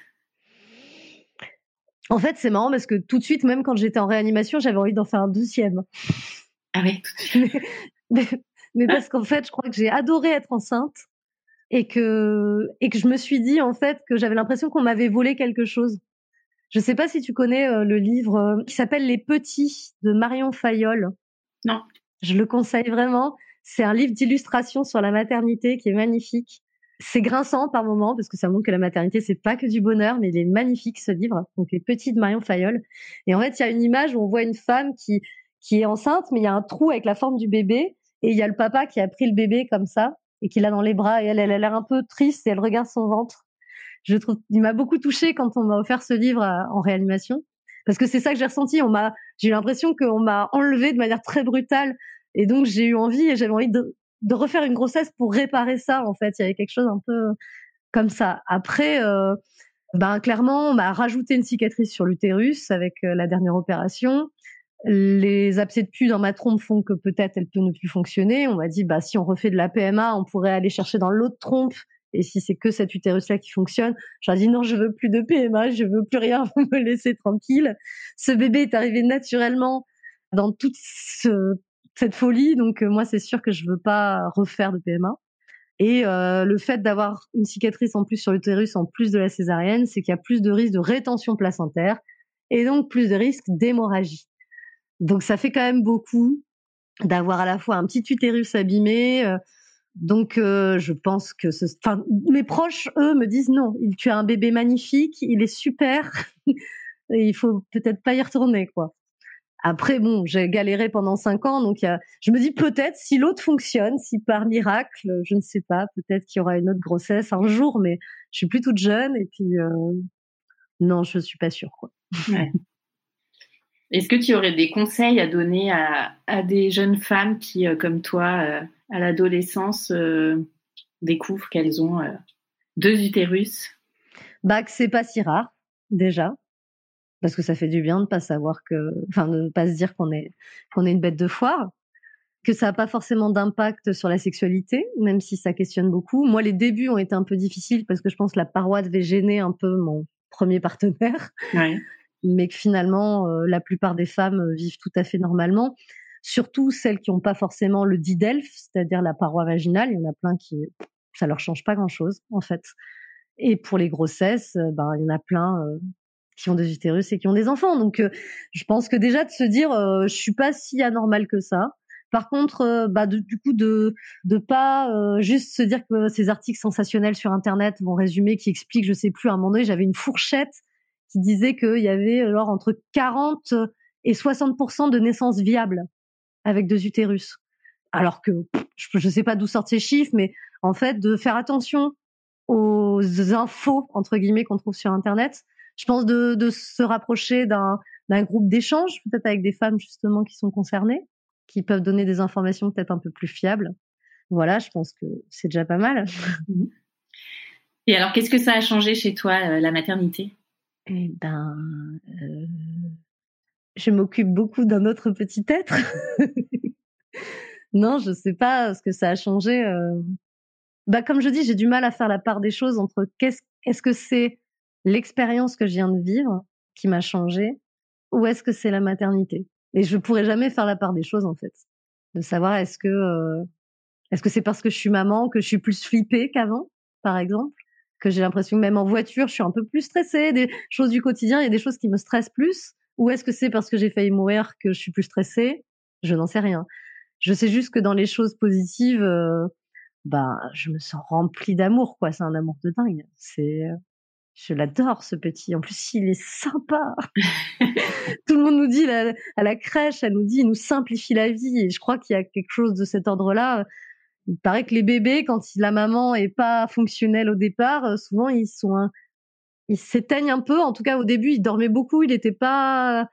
En fait, c'est marrant parce que tout de suite, même quand j'étais en réanimation, j'avais envie d'en faire un deuxième. Ah oui, tout de suite. mais, parce qu'en fait, je crois que j'ai adoré être enceinte et que et que je me suis dit en fait que j'avais l'impression qu'on m'avait volé quelque chose. Je ne sais pas si tu connais euh, le livre euh, qui s'appelle Les Petits de Marion Fayolle. Non. Je le conseille vraiment. C'est un livre d'illustration sur la maternité qui est magnifique. C'est grinçant par moments parce que ça montre que la maternité c'est pas que du bonheur, mais il est magnifique ce livre. Donc Les Petits de Marion Fayolle. Et en fait, il y a une image où on voit une femme qui qui est enceinte, mais il y a un trou avec la forme du bébé et il y a le papa qui a pris le bébé comme ça et qui l'a dans les bras et elle, elle a l'air un peu triste et elle regarde son ventre je trouve, il m'a beaucoup touchée quand on m'a offert ce livre en réanimation, parce que c'est ça que j'ai ressenti. On m'a, j'ai eu l'impression qu'on m'a enlevé de manière très brutale, et donc j'ai eu envie et j'avais envie de, refaire une grossesse pour réparer ça. En fait, il y avait quelque chose un peu comme ça. Après, euh, ben clairement, on m'a rajouté une cicatrice sur l'utérus avec euh, la dernière opération. Les abcès de pus dans ma trompe font que peut-être elle peut ne plus fonctionner. On m'a dit, bah si on refait de la PMA, on pourrait aller chercher dans l'autre trompe et si c'est que cet utérus-là qui fonctionne, j'ai dit non, je veux plus de PMA, je veux plus rien, vous me laissez tranquille. Ce bébé est arrivé naturellement dans toute cette folie, donc euh, moi c'est sûr que je veux pas refaire de PMA. Et euh, le fait d'avoir une cicatrice en plus sur l'utérus, en plus de la césarienne, c'est qu'il y a plus de risques de rétention placentaire et donc plus de risques d'hémorragie. Donc ça fait quand même beaucoup d'avoir à la fois un petit utérus abîmé, euh, donc, euh, je pense que mes proches, eux, me disent non, tu as un bébé magnifique, il est super, et il faut peut-être pas y retourner, quoi. Après, bon, j'ai galéré pendant cinq ans, donc je me dis peut-être si l'autre fonctionne, si par miracle, je ne sais pas, peut-être qu'il y aura une autre grossesse un jour, mais je suis plus toute jeune, et puis euh, non, je suis pas sûre, quoi. Est-ce que tu aurais des conseils à donner à, à des jeunes femmes qui, euh, comme toi, à l'adolescence euh, découvrent qu'elles ont euh, deux utérus. Bah que c'est pas si rare déjà, parce que ça fait du bien de pas savoir que, enfin de pas se dire qu'on est qu'on est une bête de foire, que ça n'a pas forcément d'impact sur la sexualité, même si ça questionne beaucoup. Moi, les débuts ont été un peu difficiles parce que je pense que la paroi devait gêner un peu mon premier partenaire. mais que finalement, euh, la plupart des femmes vivent tout à fait normalement surtout celles qui n'ont pas forcément le didelph, c'est-à-dire la paroi vaginale. Il y en a plein qui, ça leur change pas grand-chose en fait. Et pour les grossesses, ben il y en a plein qui ont des utérus et qui ont des enfants. Donc je pense que déjà de se dire je suis pas si anormal que ça. Par contre, bah, du coup, de de pas juste se dire que ces articles sensationnels sur Internet vont résumer, qui expliquent, je sais plus, à un moment donné, j'avais une fourchette qui disait qu'il y avait alors entre 40 et 60% de naissances viables avec deux utérus. Alors que je ne sais pas d'où sortent ces chiffres, mais en fait, de faire attention aux infos entre guillemets qu'on trouve sur Internet. Je pense de, de se rapprocher d'un groupe d'échange, peut-être avec des femmes justement qui sont concernées, qui peuvent donner des informations peut-être un peu plus fiables. Voilà, je pense que c'est déjà pas mal. Et alors, qu'est-ce que ça a changé chez toi, euh, la maternité? Eh ben, euh, je m'occupe beaucoup d'un autre petit être. non, je sais pas ce que ça a changé. Euh. Bah, comme je dis, j'ai du mal à faire la part des choses entre qu'est-ce est-ce que c'est l'expérience que je viens de vivre qui m'a changé ou est-ce que c'est la maternité? Et je pourrais jamais faire la part des choses en fait, de savoir est-ce que euh, est-ce que c'est parce que je suis maman que je suis plus flippée qu'avant, par exemple, que j'ai l'impression que même en voiture je suis un peu plus stressée, des choses du quotidien, il y a des choses qui me stressent plus, ou est-ce que c'est parce que j'ai failli mourir que je suis plus stressée? Je n'en sais rien. Je sais juste que dans les choses positives, euh, bah, je me sens remplie d'amour, quoi. C'est un amour de dingue. C'est, euh, je l'adore, ce petit. En plus, il est sympa. Tout le monde nous dit, à la crèche, elle nous dit, il nous simplifie la vie. Et je crois qu'il y a quelque chose de cet ordre-là. Il paraît que les bébés, quand la maman est pas fonctionnelle au départ, euh, souvent, ils sont, ils s'éteignent un peu. En tout cas, au début, il dormait beaucoup. Il était pas,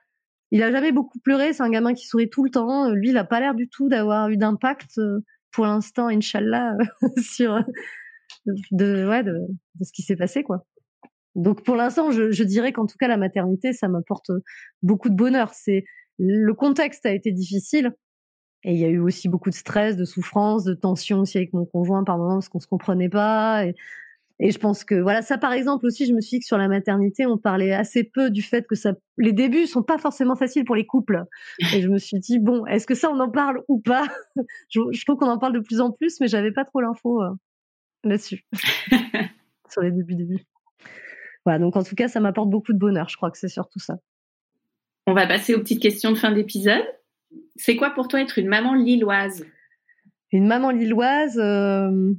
il a jamais beaucoup pleuré. C'est un gamin qui sourit tout le temps. Lui, il a pas l'air du tout d'avoir eu d'impact euh, pour l'instant, Inch'Allah, sur de, ouais, de, de ce qui s'est passé, quoi. Donc pour l'instant, je, je, dirais qu'en tout cas la maternité, ça m'apporte beaucoup de bonheur. C'est le contexte a été difficile et il y a eu aussi beaucoup de stress, de souffrance, de tension aussi avec mon conjoint par moments parce qu'on se comprenait pas. Et, et je pense que voilà ça par exemple aussi, je me suis dit que sur la maternité, on parlait assez peu du fait que ça, les débuts sont pas forcément faciles pour les couples. Et je me suis dit bon, est-ce que ça on en parle ou pas? Je, je, trouve qu'on en parle de plus en plus, mais j'avais pas trop l'info euh, là-dessus sur les débuts débuts. Voilà, donc en tout cas, ça m'apporte beaucoup de bonheur. Je crois que c'est surtout ça. On va passer aux petites questions de fin d'épisode. C'est quoi pour toi être une maman lilloise? Une maman lilloise, euh,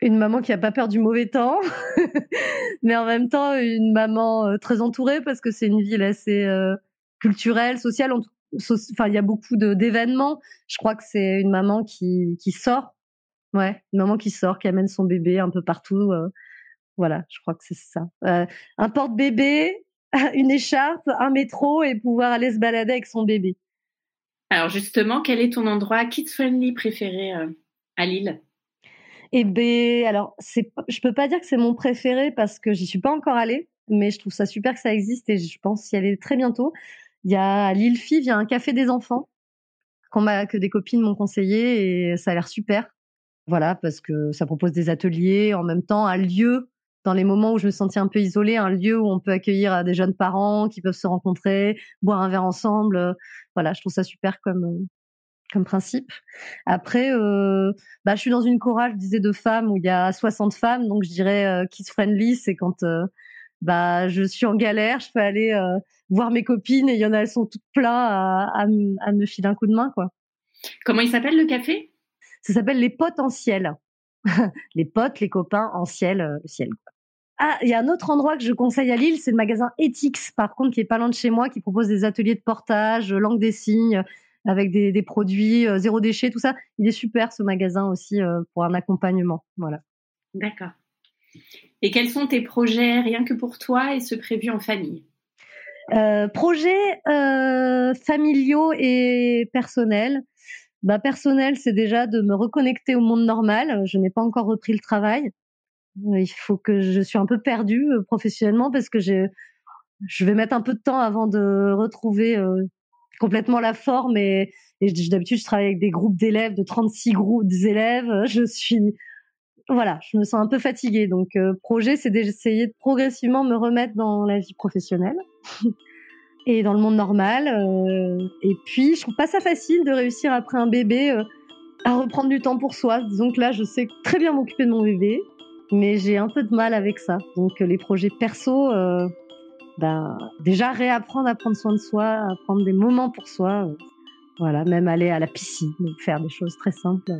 une maman qui a pas peur du mauvais temps, mais en même temps une maman euh, très entourée parce que c'est une ville assez euh, culturelle, sociale. Enfin, il y a beaucoup d'événements. Je crois que c'est une maman qui, qui sort. Ouais, une maman qui sort, qui amène son bébé un peu partout. Voilà, je crois que c'est ça. Euh, un porte-bébé, une écharpe, un métro et pouvoir aller se balader avec son bébé. Alors justement, quel est ton endroit kids-friendly préféré euh, à Lille? Eh ben, alors c'est, je peux pas dire que c'est mon préféré parce que j'y suis pas encore allée, mais je trouve ça super que ça existe et je pense y aller très bientôt. Il y a à Lille Five, il y a un café des enfants qu'on m'a, que des copines m'ont conseillé et ça a l'air super. Voilà, parce que ça propose des ateliers en même temps, un lieu dans les moments où je me sentais un peu isolée, un lieu où on peut accueillir euh, des jeunes parents qui peuvent se rencontrer, boire un verre ensemble. Euh, voilà, je trouve ça super comme euh, comme principe. Après, euh, bah, je suis dans une chorale, je disais, de femmes où il y a 60 femmes, donc je dirais euh, kids friendly, c'est quand bah je suis en galère, je peux aller voir mes copines et il y en a, elles sont toutes pleines à, à, à me filer un coup de main, quoi. Comment il s'appelle le café? Ça s'appelle les potentiels. les potes, les copains en ciel, le ciel. Ah, il y a un autre endroit que je conseille à Lille, c'est le magasin Ethics, par contre, qui est pas loin de chez moi, qui propose des ateliers de portage, euh, langue des signes, avec des, des produits euh, zéro déchet, tout ça. Il est super ce magasin aussi euh, pour un accompagnement. Voilà. D'accord. Et quels sont tes projets rien que pour toi et ceux prévus en famille? Euh, Projets euh, familiaux et personnels. Bah, personnel, c'est déjà de me reconnecter au monde normal. Je n'ai pas encore repris le travail. Il faut que je suis un peu perdue professionnellement parce que je je vais mettre un peu de temps avant de retrouver euh, complètement la forme et, d'habitude je travaille avec des groupes d'élèves de 36 groupes d'élèves. Je suis voilà je me sens un peu fatiguée. Donc euh, projet c'est d'essayer de progressivement me remettre dans la vie professionnelle et dans le monde normal et puis je trouve pas ça facile de réussir après un bébé à reprendre du temps pour soi. Disons que là je sais très bien m'occuper de mon bébé mais j'ai un peu de mal avec ça. Donc les projets perso, ben déjà réapprendre à prendre soin de soi, à prendre des moments pour soi. voilà, même aller à la piscine, faire des choses très simples.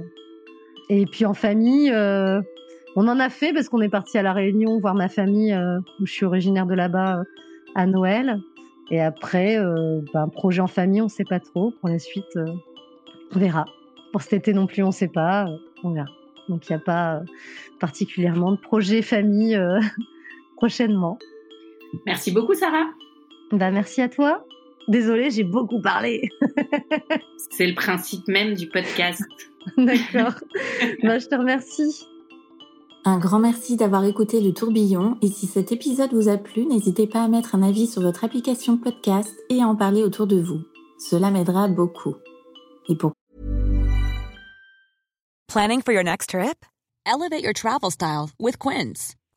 Et puis en famille, on en a fait parce qu'on est parti à la Réunion voir ma famille, où je suis originaire de là-bas, à Noël. Et après, euh, ben, projet en famille, on ne sait pas trop. Pour la suite, euh, on verra. Pour cet été non plus, on ne sait pas. Euh, on verra. Donc, il n'y a pas euh, particulièrement de projet famille prochainement. Merci beaucoup, Sarah. Ben, merci à toi. Désolée, j'ai beaucoup parlé. C'est le principe même du podcast. D'accord. ben, je te remercie. Un grand merci d'avoir écouté le tourbillon et si cet épisode vous a plu, n'hésitez pas à mettre un avis sur votre application podcast et à en parler autour de vous. Cela m'aidera beaucoup. Et pour Planning for your next trip? Elevate your travel style with Quince.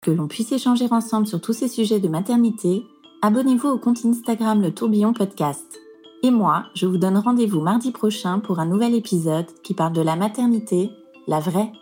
Que l'on puisse échanger ensemble sur tous ces sujets de maternité, abonnez-vous au compte Instagram Le Tourbillon Podcast. Et moi, je vous donne rendez-vous mardi prochain pour un nouvel épisode qui parle de la maternité, la vraie